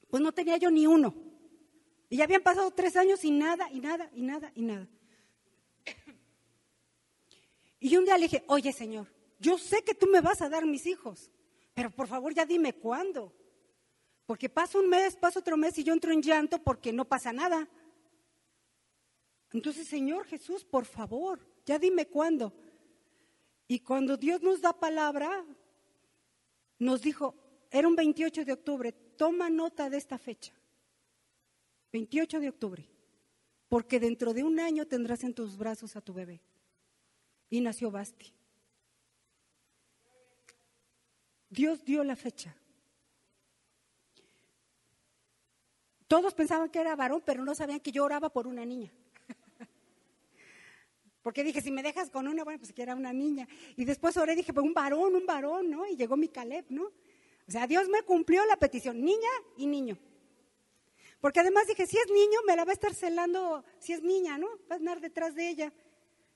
Pues no tenía yo ni uno. Y ya habían pasado tres años y nada, y nada, y nada, y nada. Y un día le dije, oye Señor, yo sé que tú me vas a dar mis hijos, pero por favor ya dime cuándo. Porque pasa un mes, pasa otro mes y yo entro en llanto porque no pasa nada. Entonces, Señor Jesús, por favor, ya dime cuándo. Y cuando Dios nos da palabra, nos dijo, era un 28 de octubre, toma nota de esta fecha. 28 de octubre, porque dentro de un año tendrás en tus brazos a tu bebé. Y nació Basti. Dios dio la fecha. Todos pensaban que era varón, pero no sabían que yo oraba por una niña. Porque dije, si me dejas con una, bueno, pues que era una niña. Y después oré, dije, pues un varón, un varón, ¿no? Y llegó mi Caleb, ¿no? O sea, Dios me cumplió la petición, niña y niño. Porque además dije, si es niño, me la va a estar celando, si es niña, ¿no? Va a andar detrás de ella.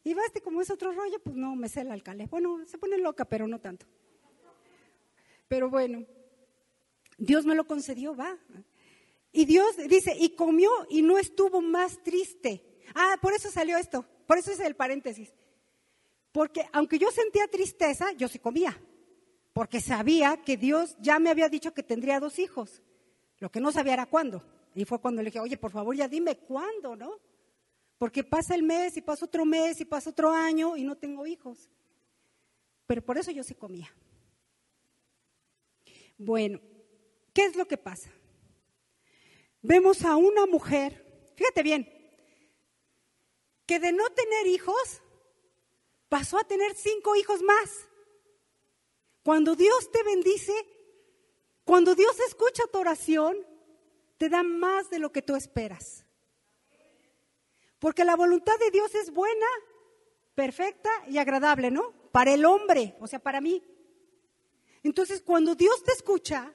Y baste, como es otro rollo, pues no, me cela el calé. Bueno, se pone loca, pero no tanto. Pero bueno, Dios me lo concedió, va. Y Dios dice, y comió y no estuvo más triste. Ah, por eso salió esto, por eso es el paréntesis. Porque aunque yo sentía tristeza, yo sí comía. Porque sabía que Dios ya me había dicho que tendría dos hijos. Lo que no sabía era cuándo. Y fue cuando le dije, oye, por favor, ya dime cuándo, ¿no? Porque pasa el mes y pasa otro mes y pasa otro año y no tengo hijos. Pero por eso yo sí comía. Bueno, ¿qué es lo que pasa? Vemos a una mujer, fíjate bien, que de no tener hijos pasó a tener cinco hijos más. Cuando Dios te bendice, cuando Dios escucha tu oración, te da más de lo que tú esperas. Porque la voluntad de Dios es buena, perfecta y agradable, ¿no? Para el hombre, o sea, para mí. Entonces, cuando Dios te escucha,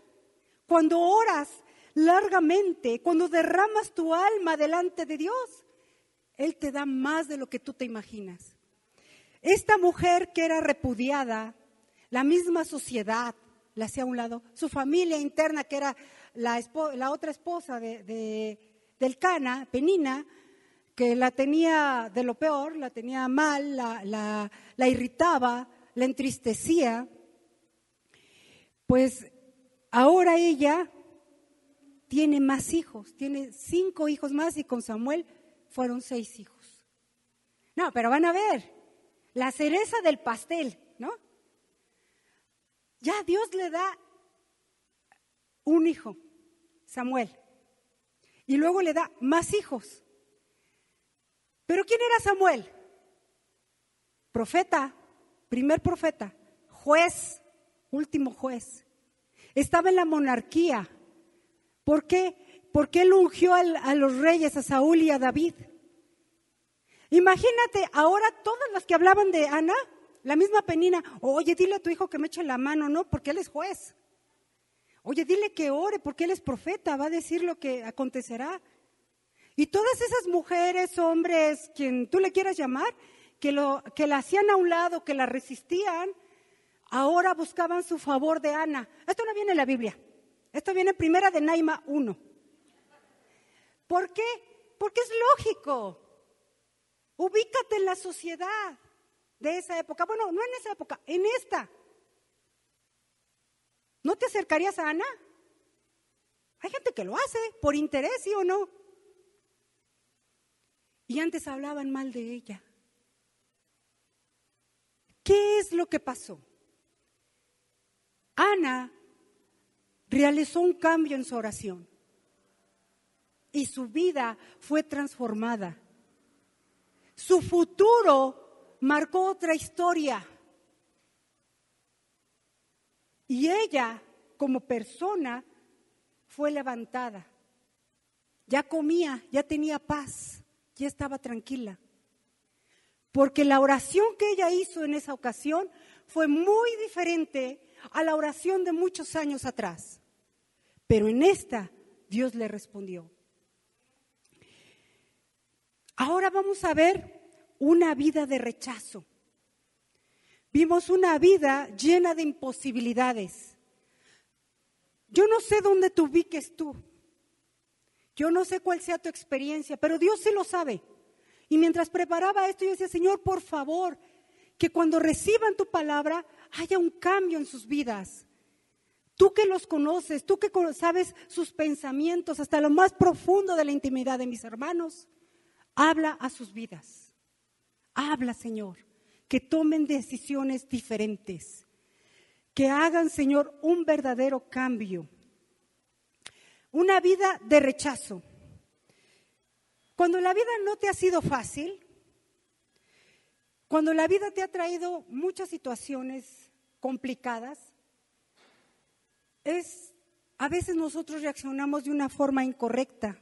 cuando oras largamente, cuando derramas tu alma delante de Dios, Él te da más de lo que tú te imaginas. Esta mujer que era repudiada, la misma sociedad la hacía a un lado, su familia interna, que era la, otra esposa de, del Cana, Penina, que la tenía de lo peor, la tenía mal, la, la irritaba, la entristecía, pues ahora ella tiene más hijos, tiene cinco hijos más y con Samuel fueron seis hijos. No, pero van a ver, la cereza del pastel, ¿no? Ya Dios le da un hijo, Samuel, y luego le da más hijos. Pero ¿quién era Samuel? Profeta, primer profeta, juez, último juez. Estaba en la monarquía. ¿Por qué? Porque él ungió a los reyes, a Saúl y a David. Imagínate ahora todas las que hablaban de Ana, la misma Penina, oye, dile a tu hijo que me eche la mano, no, porque él es juez. Oye, dile que ore, porque él es profeta, va a decir lo que acontecerá. Y todas esas mujeres, hombres, quien tú le quieras llamar, que, lo, que la hacían a un lado, que la resistían, ahora buscaban su favor de Ana. Esto no viene en la Biblia. Esto viene en primera de Naima 1. ¿Por qué? Porque es lógico. Ubícate en la sociedad de esa época. Bueno, no en esa época, en esta. ¿No te acercarías a Ana? Hay gente que lo hace por interés, ¿sí o no? Y antes hablaban mal de ella. ¿Qué es lo que pasó? Ana realizó un cambio en su oración y su vida fue transformada. Su futuro marcó otra historia. Y ella, como persona, fue levantada. Ya comía, ya tenía paz ya estaba tranquila. Porque la oración que ella hizo en esa ocasión fue muy diferente a la oración de muchos años atrás. Pero en esta Dios le respondió. Ahora vamos a ver una vida de rechazo. Vimos una vida llena de imposibilidades. Yo no sé dónde te ubiques tú. Yo no sé cuál sea tu experiencia, pero Dios sí lo sabe. Y mientras preparaba esto, yo decía, Señor, por favor, que cuando reciban tu palabra haya un cambio en sus vidas. Tú que los conoces, tú que sabes sus pensamientos hasta lo más profundo de la intimidad de mis hermanos, habla a sus vidas. Habla, Señor, que tomen decisiones diferentes, que hagan, Señor, un verdadero cambio una vida de rechazo. Cuando la vida no te ha sido fácil, cuando la vida te ha traído muchas situaciones complicadas, es a veces nosotros reaccionamos de una forma incorrecta.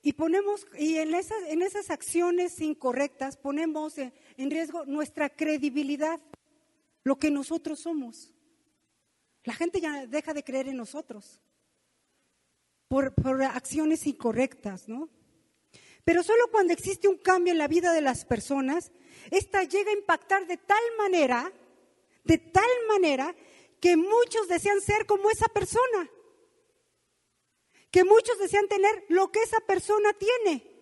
Y ponemos, y en esas, en esas acciones incorrectas ponemos en riesgo nuestra credibilidad, lo que nosotros somos. La gente ya deja de creer en nosotros por, por acciones incorrectas, ¿no? Pero solo cuando existe un cambio en la vida de las personas, esta llega a impactar de tal manera, de tal manera, que muchos desean ser como esa persona. Que muchos desean tener lo que esa persona tiene.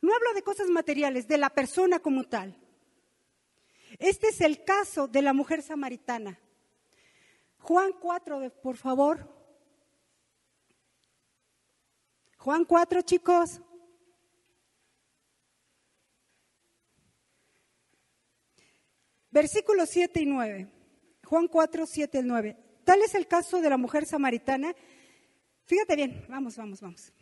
No hablo de cosas materiales, de la persona como tal. Este es el caso de la mujer samaritana. Juan 4, por favor. Juan 4, chicos. Versículos 7 y 9. Juan 4, 7 y 9. Tal es el caso de la mujer samaritana. Fíjate bien, vamos, vamos, vamos.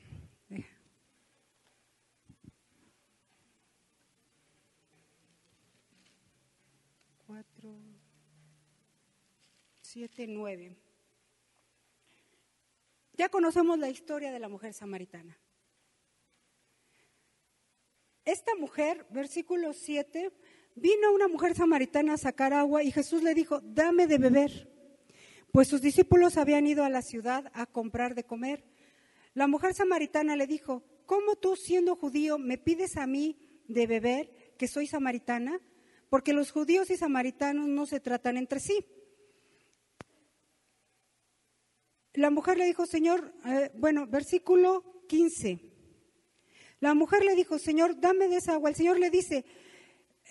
Cuatro, siete, nueve. Ya conocemos la historia de la mujer samaritana. Esta mujer, versículo 7, Vino una mujer samaritana a sacar agua y Jesús le dijo, dame de beber, pues sus discípulos habían ido a la ciudad a comprar de comer. La mujer samaritana le dijo, ¿cómo tú siendo judío me pides a mí de beber que soy samaritana? Porque los judíos y samaritanos no se tratan entre sí. La mujer le dijo, Señor, eh, bueno, versículo 15. La mujer le dijo, Señor, dame de esa agua. El Señor le dice,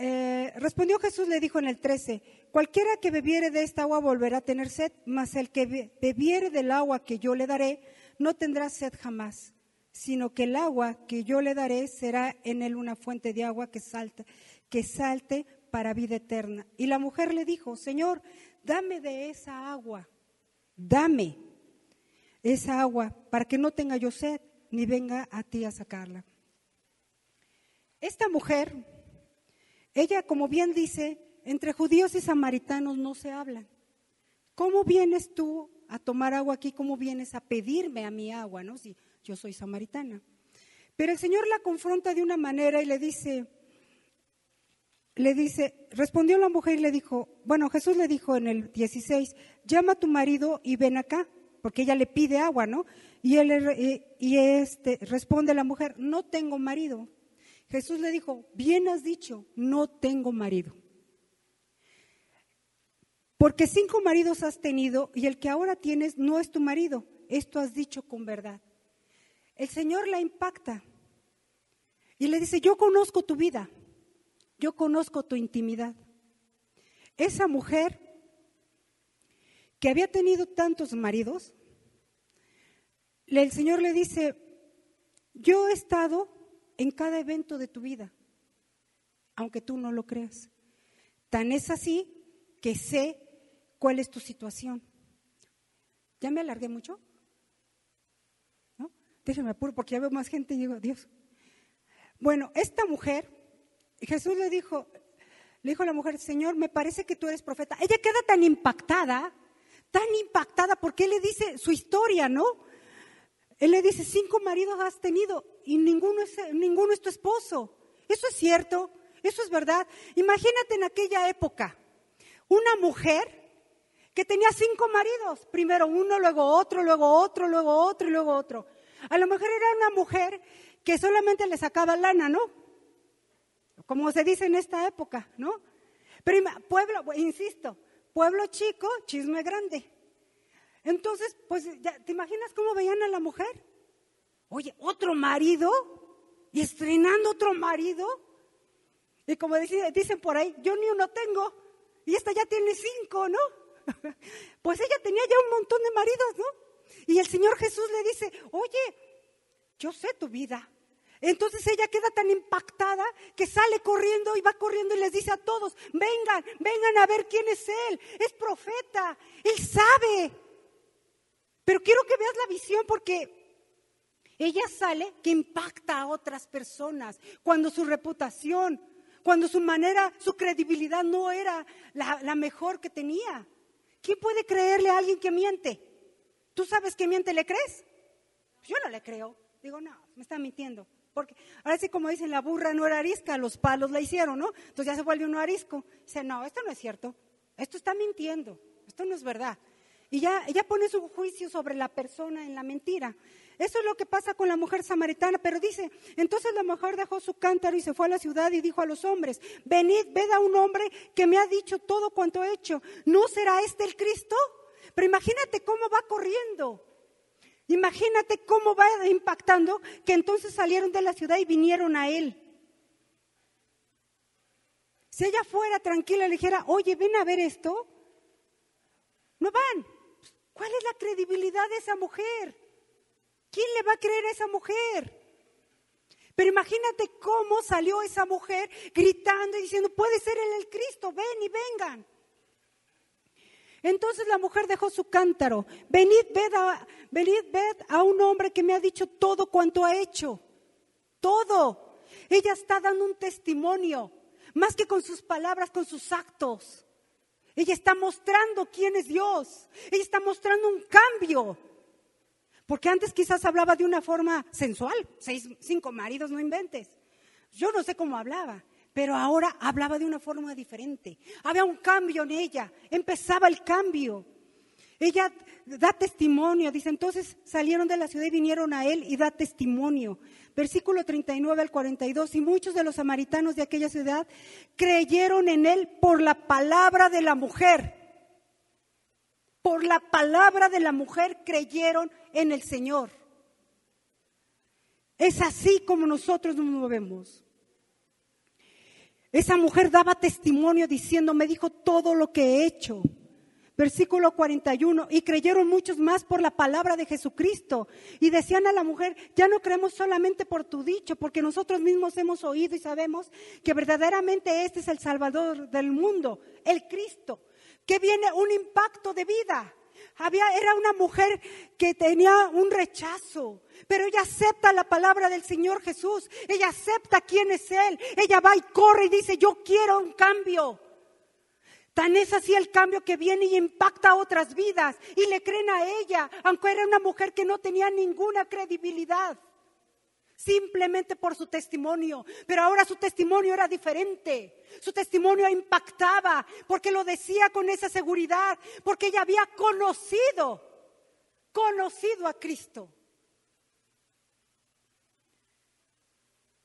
eh, respondió Jesús, le dijo en el 13, cualquiera que bebiere de esta agua volverá a tener sed, mas el que bebiere del agua que yo le daré no tendrá sed jamás, sino que el agua que yo le daré será en él una fuente de agua que salte, que salte para vida eterna. Y la mujer le dijo, Señor, dame de esa agua, dame esa agua para que no tenga yo sed ni venga a ti a sacarla. Esta mujer ella, como bien dice, entre judíos y samaritanos no se hablan. ¿Cómo vienes tú a tomar agua aquí? ¿Cómo vienes a pedirme a mi agua? ¿no? Si yo soy samaritana. Pero el Señor la confronta de una manera y le dice, le dice, respondió la mujer y le dijo, bueno, Jesús le dijo en el 16, llama a tu marido y ven acá, porque ella le pide agua, ¿no? Y él y este responde la mujer, no tengo marido. Jesús le dijo, bien has dicho, no tengo marido. Porque cinco maridos has tenido y el que ahora tienes no es tu marido. Esto has dicho con verdad. El Señor la impacta y le dice, yo conozco tu vida, yo conozco tu intimidad. Esa mujer que había tenido tantos maridos, el Señor le dice, yo he estado en cada evento de tu vida, aunque tú no lo creas. Tan es así que sé cuál es tu situación. ¿Ya me alargué mucho? ¿No? Déjeme apuro porque ya veo más gente y digo, Dios. Bueno, esta mujer, Jesús le dijo, le dijo a la mujer, Señor, me parece que tú eres profeta. Ella queda tan impactada, tan impactada porque él le dice su historia, ¿no? Él le dice, cinco maridos has tenido y ninguno es, ninguno es tu esposo. Eso es cierto, eso es verdad. Imagínate en aquella época, una mujer que tenía cinco maridos, primero uno, luego otro, luego otro, luego otro y luego otro. A lo mejor era una mujer que solamente le sacaba lana, ¿no? Como se dice en esta época, ¿no? Pero pueblo, insisto, pueblo chico, chisme grande. Entonces, pues, ¿te imaginas cómo veían a la mujer? Oye, otro marido y estrenando otro marido. Y como dicen, por ahí, yo ni uno tengo y esta ya tiene cinco, ¿no? Pues ella tenía ya un montón de maridos, ¿no? Y el Señor Jesús le dice, oye, yo sé tu vida. Entonces ella queda tan impactada que sale corriendo y va corriendo y les dice a todos, vengan, vengan a ver quién es Él. Es profeta, Él sabe. Pero quiero que veas la visión porque ella sale que impacta a otras personas cuando su reputación, cuando su manera, su credibilidad no era la, mejor que tenía. ¿Quién puede creerle a alguien que miente? ¿Tú sabes que miente le crees? Yo no le creo. Digo, no, me está mintiendo. Porque ahora sí, como dicen, la burra no era arisca, los palos la hicieron, ¿no? Entonces ya se vuelve uno arisco. Dice, no, esto no es cierto. Esto está mintiendo. Esto no es verdad. Y ya, ella pone su juicio sobre la persona en la mentira. Eso es lo que pasa con la mujer samaritana, pero dice, entonces la mujer dejó su cántaro y se fue a la ciudad y dijo a los hombres, venid, ved a un hombre que me ha dicho todo cuanto he hecho. ¿No será este el Cristo? Pero imagínate cómo va corriendo. Imagínate cómo va impactando que entonces salieron de la ciudad y vinieron a él. Si ella fuera tranquila y dijera, oye, ven a ver esto, no van. ¿Cuál es la credibilidad de esa mujer? ¿Quién le va a creer a esa mujer? Pero imagínate cómo salió esa mujer gritando y diciendo, puede ser él el Cristo, ven y vengan. Entonces la mujer dejó su cántaro. Venid, ved venid, ved a un hombre que me ha dicho todo cuanto ha hecho. Todo. Ella está dando un testimonio, más que con sus palabras, con sus actos. Ella está mostrando quién es Dios. Ella está mostrando un cambio. Porque antes quizás hablaba de una forma sensual. Seis, cinco maridos, no inventes. Yo no sé cómo hablaba, pero ahora hablaba de una forma diferente. Había un cambio en ella. Empezaba el cambio. Ella da testimonio, dice, entonces salieron de la ciudad y vinieron a él y da testimonio. Versículo 39 al 42, y muchos de los samaritanos de aquella ciudad creyeron en él por la palabra de la mujer por la palabra de la mujer creyeron en el Señor. Es así como nosotros nos movemos. Esa mujer daba testimonio diciendo, me dijo todo lo que he hecho. Versículo 41, y creyeron muchos más por la palabra de Jesucristo. Y decían a la mujer, ya no creemos solamente por tu dicho, porque nosotros mismos hemos oído y sabemos que verdaderamente este es el Salvador del mundo, el Cristo que viene un impacto de vida. Había, era una mujer que tenía un rechazo, pero ella acepta la palabra del Señor Jesús. Ella acepta quién es Él. Ella va y corre y dice, yo quiero un cambio. Tan es así el cambio que viene y impacta a otras vidas y le creen a ella, aunque era una mujer que no tenía ninguna credibilidad simplemente por su testimonio. Pero ahora su testimonio era diferente. Su testimonio impactaba porque lo decía con esa seguridad, porque ella había conocido, conocido a Cristo.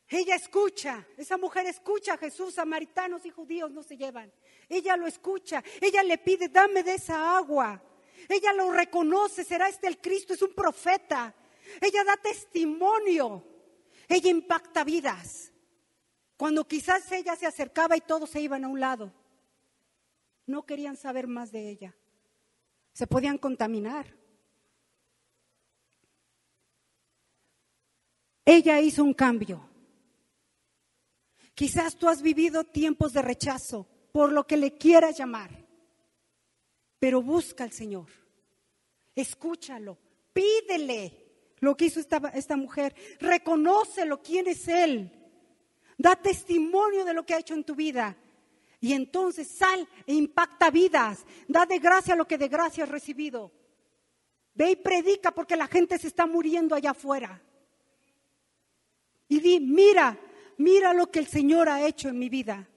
Ella escucha, esa mujer escucha a Jesús, samaritanos y judíos no se llevan. Ella lo escucha, ella le pide, dame de esa agua. Ella lo reconoce, será este el Cristo, es un profeta. Ella da testimonio. Ella impacta vidas. Cuando quizás ella se acercaba y todos se iban a un lado, no querían saber más de ella. Se podían contaminar. Ella hizo un cambio. Quizás tú has vivido tiempos de rechazo por lo que le quieras llamar, pero busca al Señor, escúchalo, pídele lo que hizo esta, esta mujer. Reconócelo quién es Él. Da testimonio de lo que ha hecho en tu vida. Y entonces sal e impacta vidas. Da de gracia lo que de gracia has recibido. Ve y predica porque la gente se está muriendo allá afuera. Y di, mira, mira lo que el Señor ha hecho en mi vida.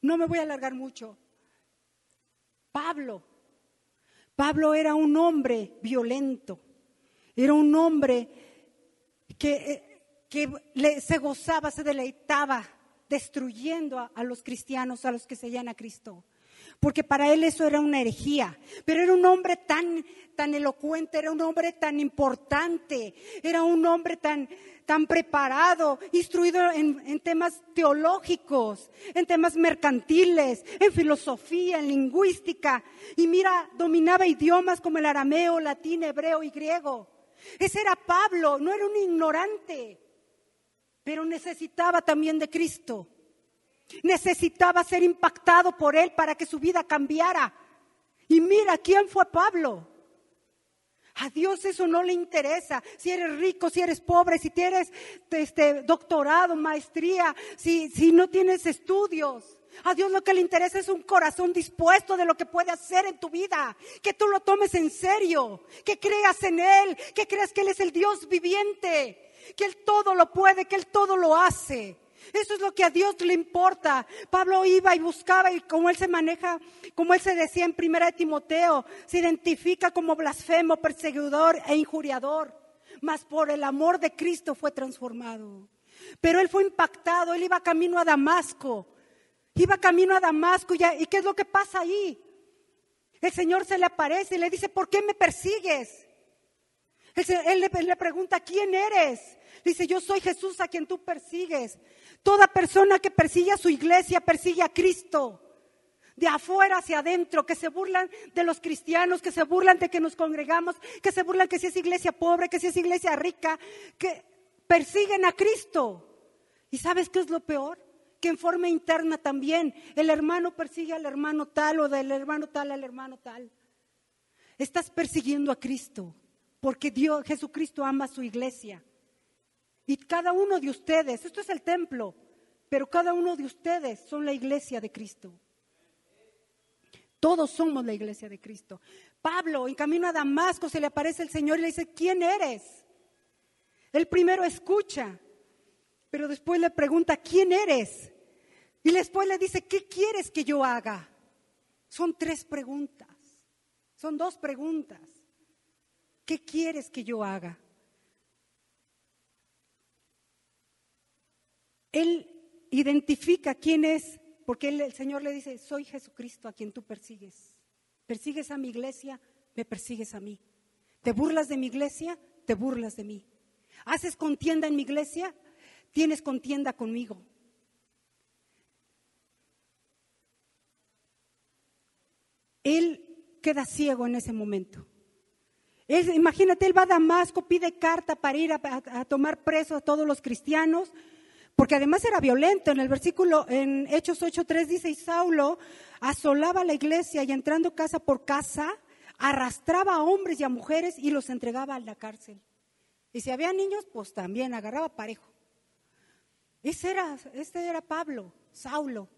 No me voy a alargar mucho. Pablo Pablo era un hombre violento, era un hombre que, eh, se gozaba, se deleitaba destruyendo a, los cristianos, a los que seguían a Cristo porque para él eso era una herejía. Pero era un hombre tan, tan elocuente, era un hombre tan importante, era un hombre tan, tan preparado, instruido en, en, temas teológicos, en temas mercantiles, en filosofía, en lingüística. Y mira, dominaba idiomas como el arameo, latín, hebreo y griego. Ese era Pablo, no era un ignorante, pero necesitaba también de Cristo. Necesitaba ser impactado por él para que su vida cambiara. Y mira, ¿quién fue Pablo? A Dios eso no le interesa. Si eres rico, si eres pobre, si tienes este, doctorado, maestría, si, si no tienes estudios. A Dios lo que le interesa es un corazón dispuesto de lo que puede hacer en tu vida. Que tú lo tomes en serio. Que creas en Él. Que creas que Él es el Dios viviente. Que Él todo lo puede, que Él todo lo hace. Eso es lo que a Dios le importa. Pablo iba y buscaba y como él se maneja, como él se decía en primera de Timoteo, se identifica como blasfemo, perseguidor e injuriador. Mas por el amor de Cristo fue transformado. Pero él fue impactado, él iba camino a Damasco. Iba camino a Damasco y, ¿y qué es lo que pasa ahí? El Señor se le aparece y le dice, ¿por qué me persigues? Él, le, pregunta, ¿quién eres? Dice, yo soy Jesús a quien tú persigues. Toda persona que persigue a su iglesia persigue a Cristo. De afuera hacia adentro, que se burlan de los cristianos, que se burlan de que nos congregamos, que se burlan que si es iglesia pobre, que si es iglesia rica, que persiguen a Cristo. ¿Y sabes qué es lo peor? Que en forma interna también el hermano persigue al hermano tal o del hermano tal al hermano tal. Estás persiguiendo a Cristo porque Dios, Jesucristo ama a su iglesia. Y cada uno de ustedes, esto es el templo, pero cada uno de ustedes son la iglesia de Cristo. Todos somos la iglesia de Cristo. Pablo, en camino a Damasco, se le aparece el Señor y le dice, ¿quién eres? El primero escucha, pero después le pregunta, ¿quién eres? Y después le dice, ¿qué quieres que yo haga? Son tres preguntas, son dos preguntas. ¿Qué quieres que yo haga? Él identifica quién es, porque el Señor le dice, soy Jesucristo a quien tú persigues. Persigues a mi iglesia, me persigues a mí. Te burlas de mi iglesia, te burlas de mí. Haces contienda en mi iglesia, tienes contienda conmigo. Él queda ciego en ese momento imagínate, él va a Damasco, pide carta para ir a, tomar presos a todos los cristianos, porque además era violento. En el versículo, en Hechos 8.3 dice, y Saulo asolaba la iglesia y entrando casa por casa, arrastraba a hombres y a mujeres y los entregaba a la cárcel. Y si había niños, pues también agarraba parejo. Ese era, este era Pablo, Saulo.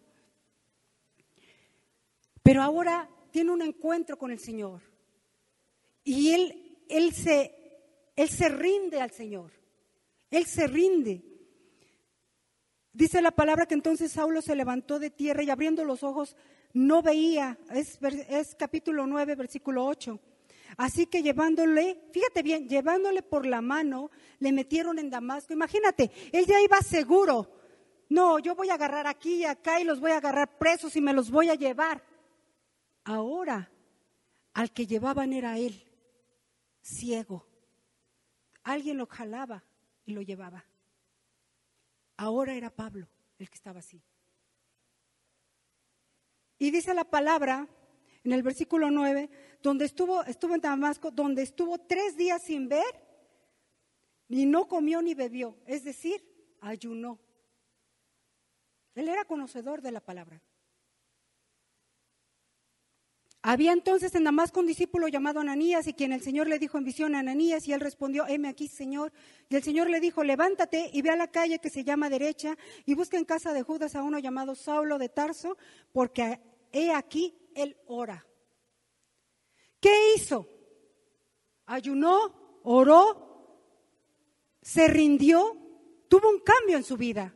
Pero ahora tiene un encuentro con el Señor. Y él, él, se, él se rinde al Señor. Él se rinde. Dice la palabra que entonces Saulo se levantó de tierra y abriendo los ojos no veía. Es, capítulo 9, versículo 8. Así que llevándole, fíjate bien, llevándole por la mano, le metieron en Damasco. Imagínate, él ya iba seguro. No, yo voy a agarrar aquí y acá y los voy a agarrar presos y me los voy a llevar. Ahora, al que llevaban era él ciego. Alguien lo jalaba y lo llevaba. Ahora era Pablo el que estaba así. Y dice la palabra en el versículo 9, donde estuvo, estuvo en Damasco, donde estuvo tres días sin ver, ni no comió ni bebió, es decir, ayunó. Él era conocedor de la palabra. Había entonces en Damasco un discípulo llamado Ananías y quien el Señor le dijo en visión a Ananías y él respondió, heme aquí, Señor. Y el Señor le dijo, levántate y ve a la calle que se llama derecha y busca en casa de Judas a uno llamado Saulo de Tarso, porque he aquí, él ora. ¿Qué hizo? Ayunó, oró, se rindió, tuvo un cambio en su vida.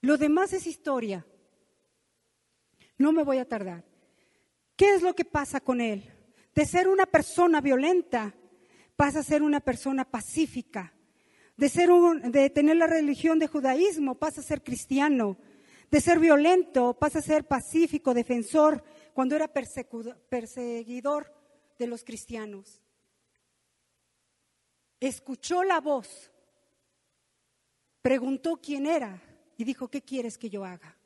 Lo demás es historia. No me voy a tardar. ¿Qué es lo que pasa con él? De ser una persona violenta, pasa a ser una persona pacífica. De, ser de tener la religión de judaísmo, pasa a ser cristiano. De ser violento, pasa a ser pacífico, defensor, cuando era perseguidor de los cristianos. Escuchó la voz, preguntó quién era y dijo, ¿qué quieres que yo haga?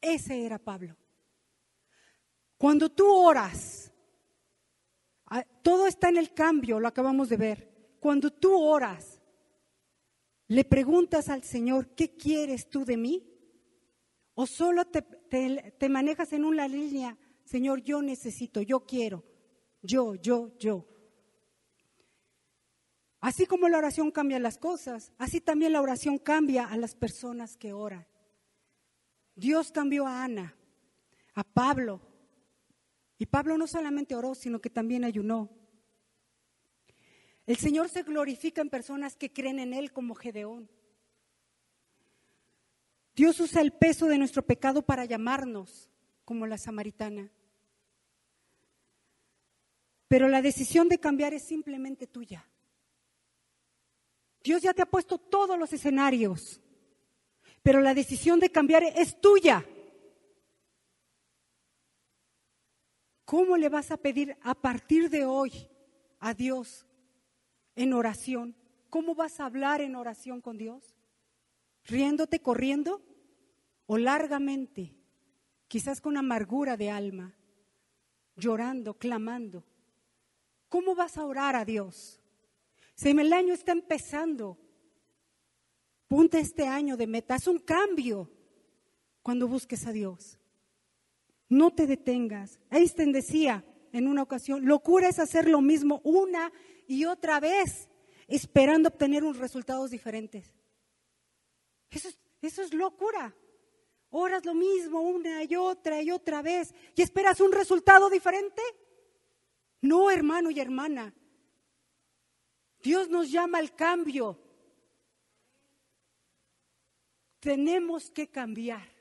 Ese era Pablo. Cuando tú oras, ah, todo está en el cambio, lo acabamos de ver. Cuando tú oras, le preguntas al Señor, ¿qué quieres tú de mí? ¿O solo te, te, manejas en una línea, Señor, yo necesito, yo quiero, yo, yo, yo? Así como la oración cambia las cosas, así también la oración cambia a las personas que oran. Dios cambió a Ana, a Pablo, y Pablo no solamente oró, sino que también ayunó. El Señor se glorifica en personas que creen en Él como Gedeón. Dios usa el peso de nuestro pecado para llamarnos, como la samaritana. Pero la decisión de cambiar es simplemente tuya. Dios ya te ha puesto todos los escenarios, pero la decisión de cambiar es tuya. ¿Cómo le vas a pedir a partir de hoy a Dios en oración? ¿Cómo vas a hablar en oración con Dios? ¿Riéndote, corriendo? ¿O largamente? Quizás con amargura de alma, llorando, clamando. ¿Cómo vas a orar a Dios? Si el año está empezando, ponte este año de meta, haz un cambio cuando busques a Dios. No te detengas. Einstein decía en una ocasión, locura es hacer lo mismo una y otra vez, esperando obtener unos resultados diferentes. Eso es, eso es locura. Oras lo mismo una y otra y otra vez y esperas un resultado diferente. No, hermano y hermana. Dios nos llama al cambio. Tenemos que cambiar.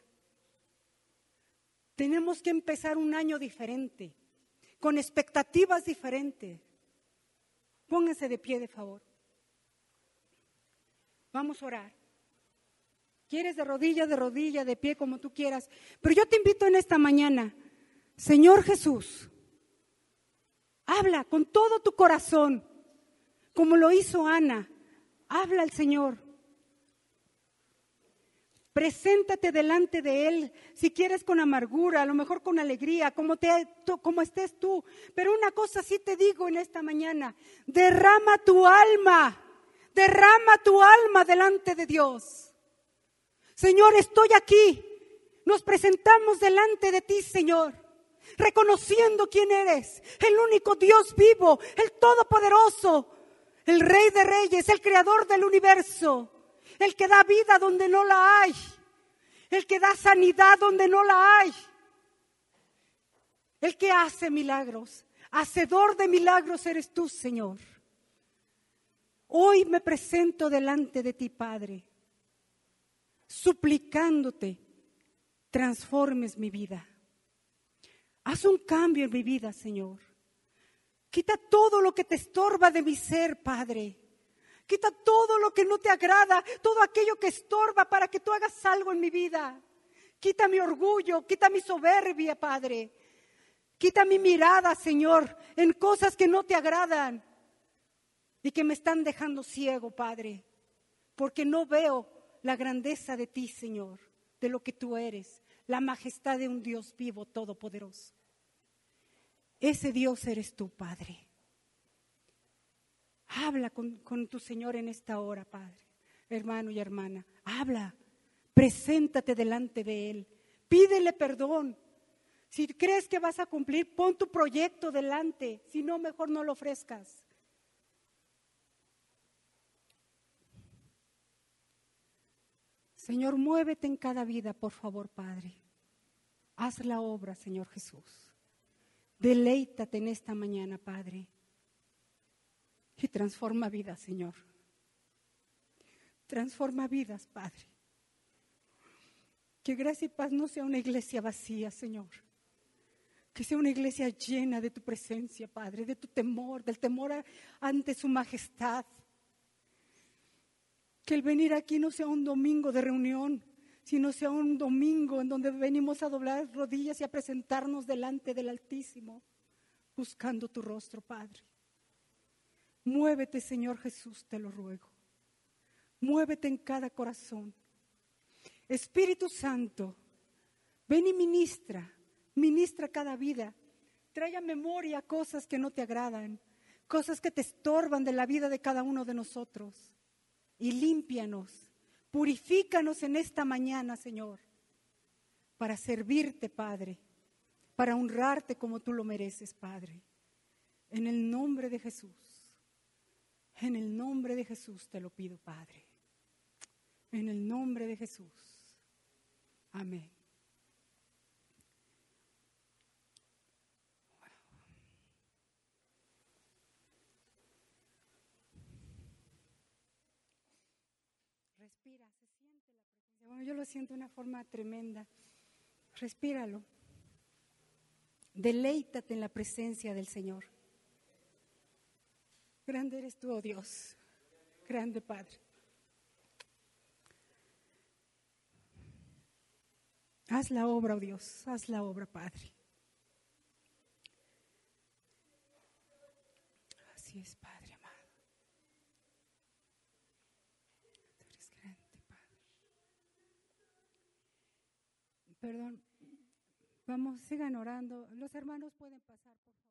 Tenemos que empezar un año diferente, con expectativas diferentes. Pónganse de pie, de favor. Vamos a orar. Quieres de rodilla, de rodilla, de pie, como tú quieras. Pero yo te invito en esta mañana, Señor Jesús, Habla con todo tu corazón, como lo hizo Ana. Habla al Señor. Preséntate delante de Él, si quieres con amargura, a lo mejor con alegría, como, te, como estés tú. Pero una cosa sí te digo en esta mañana, derrama tu alma, derrama tu alma delante de Dios. Señor, estoy aquí. Nos presentamos delante de ti, Señor reconociendo quién eres, el único Dios vivo, el Todopoderoso, el Rey de Reyes, el Creador del universo, el que da vida donde no la hay, el que da sanidad donde no la hay, el que hace milagros, hacedor de milagros eres tú, Señor. Hoy me presento delante de ti, Padre, suplicándote, transformes mi vida. Haz un cambio en mi vida, Señor. Quita todo lo que te estorba de mi ser, Padre. Quita todo lo que no te agrada, todo aquello que estorba para que tú hagas algo en mi vida. Quita mi orgullo, quita mi soberbia, Padre. Quita mi mirada, Señor, en cosas que no te agradan y que me están dejando ciego, Padre, porque no veo la grandeza de ti, Señor, de lo que tú eres, la majestad de un Dios vivo, todopoderoso. Ese Dios eres tú, Padre. Habla con, tu Señor en esta hora, Padre, hermano y hermana. Habla, preséntate delante de Él, pídele perdón. Si crees que vas a cumplir, pon tu proyecto delante, si no, mejor no lo ofrezcas. Señor, muévete en cada vida, por favor, Padre. Haz la obra, Señor Jesús. Deleítate en esta mañana, Padre. Y transforma vidas, Señor. Transforma vidas, Padre. Que gracia y paz no sea una iglesia vacía, Señor. Que sea una iglesia llena de tu presencia, Padre, de tu temor, del temor ante su majestad. Que el venir aquí no sea un domingo de reunión, sino sea un domingo en donde venimos a doblar rodillas y a presentarnos delante del Altísimo, buscando tu rostro, Padre. Muévete, Señor Jesús, te lo ruego. Muévete en cada corazón. Espíritu Santo, ven y ministra, ministra cada vida. Trae a memoria cosas que no te agradan, cosas que te estorban de la vida de cada uno de nosotros. Y límpianos Purifícanos en esta mañana, Señor, para servirte, Padre, para honrarte como tú lo mereces, Padre. En el nombre de Jesús, en el nombre de Jesús te lo pido, Padre. En el nombre de Jesús. Amén. Respira, se siente la presencia. Bueno, yo lo siento de una forma tremenda. Respíralo. Deleítate en la presencia del Señor. Grande eres tú, oh Dios. Grande Padre. Haz la obra, oh Dios. Haz la obra, Padre. Así es, Padre amado. Tú eres grande, Padre. Perdón. Vamos, sigan orando. Los hermanos pueden pasar, por favor.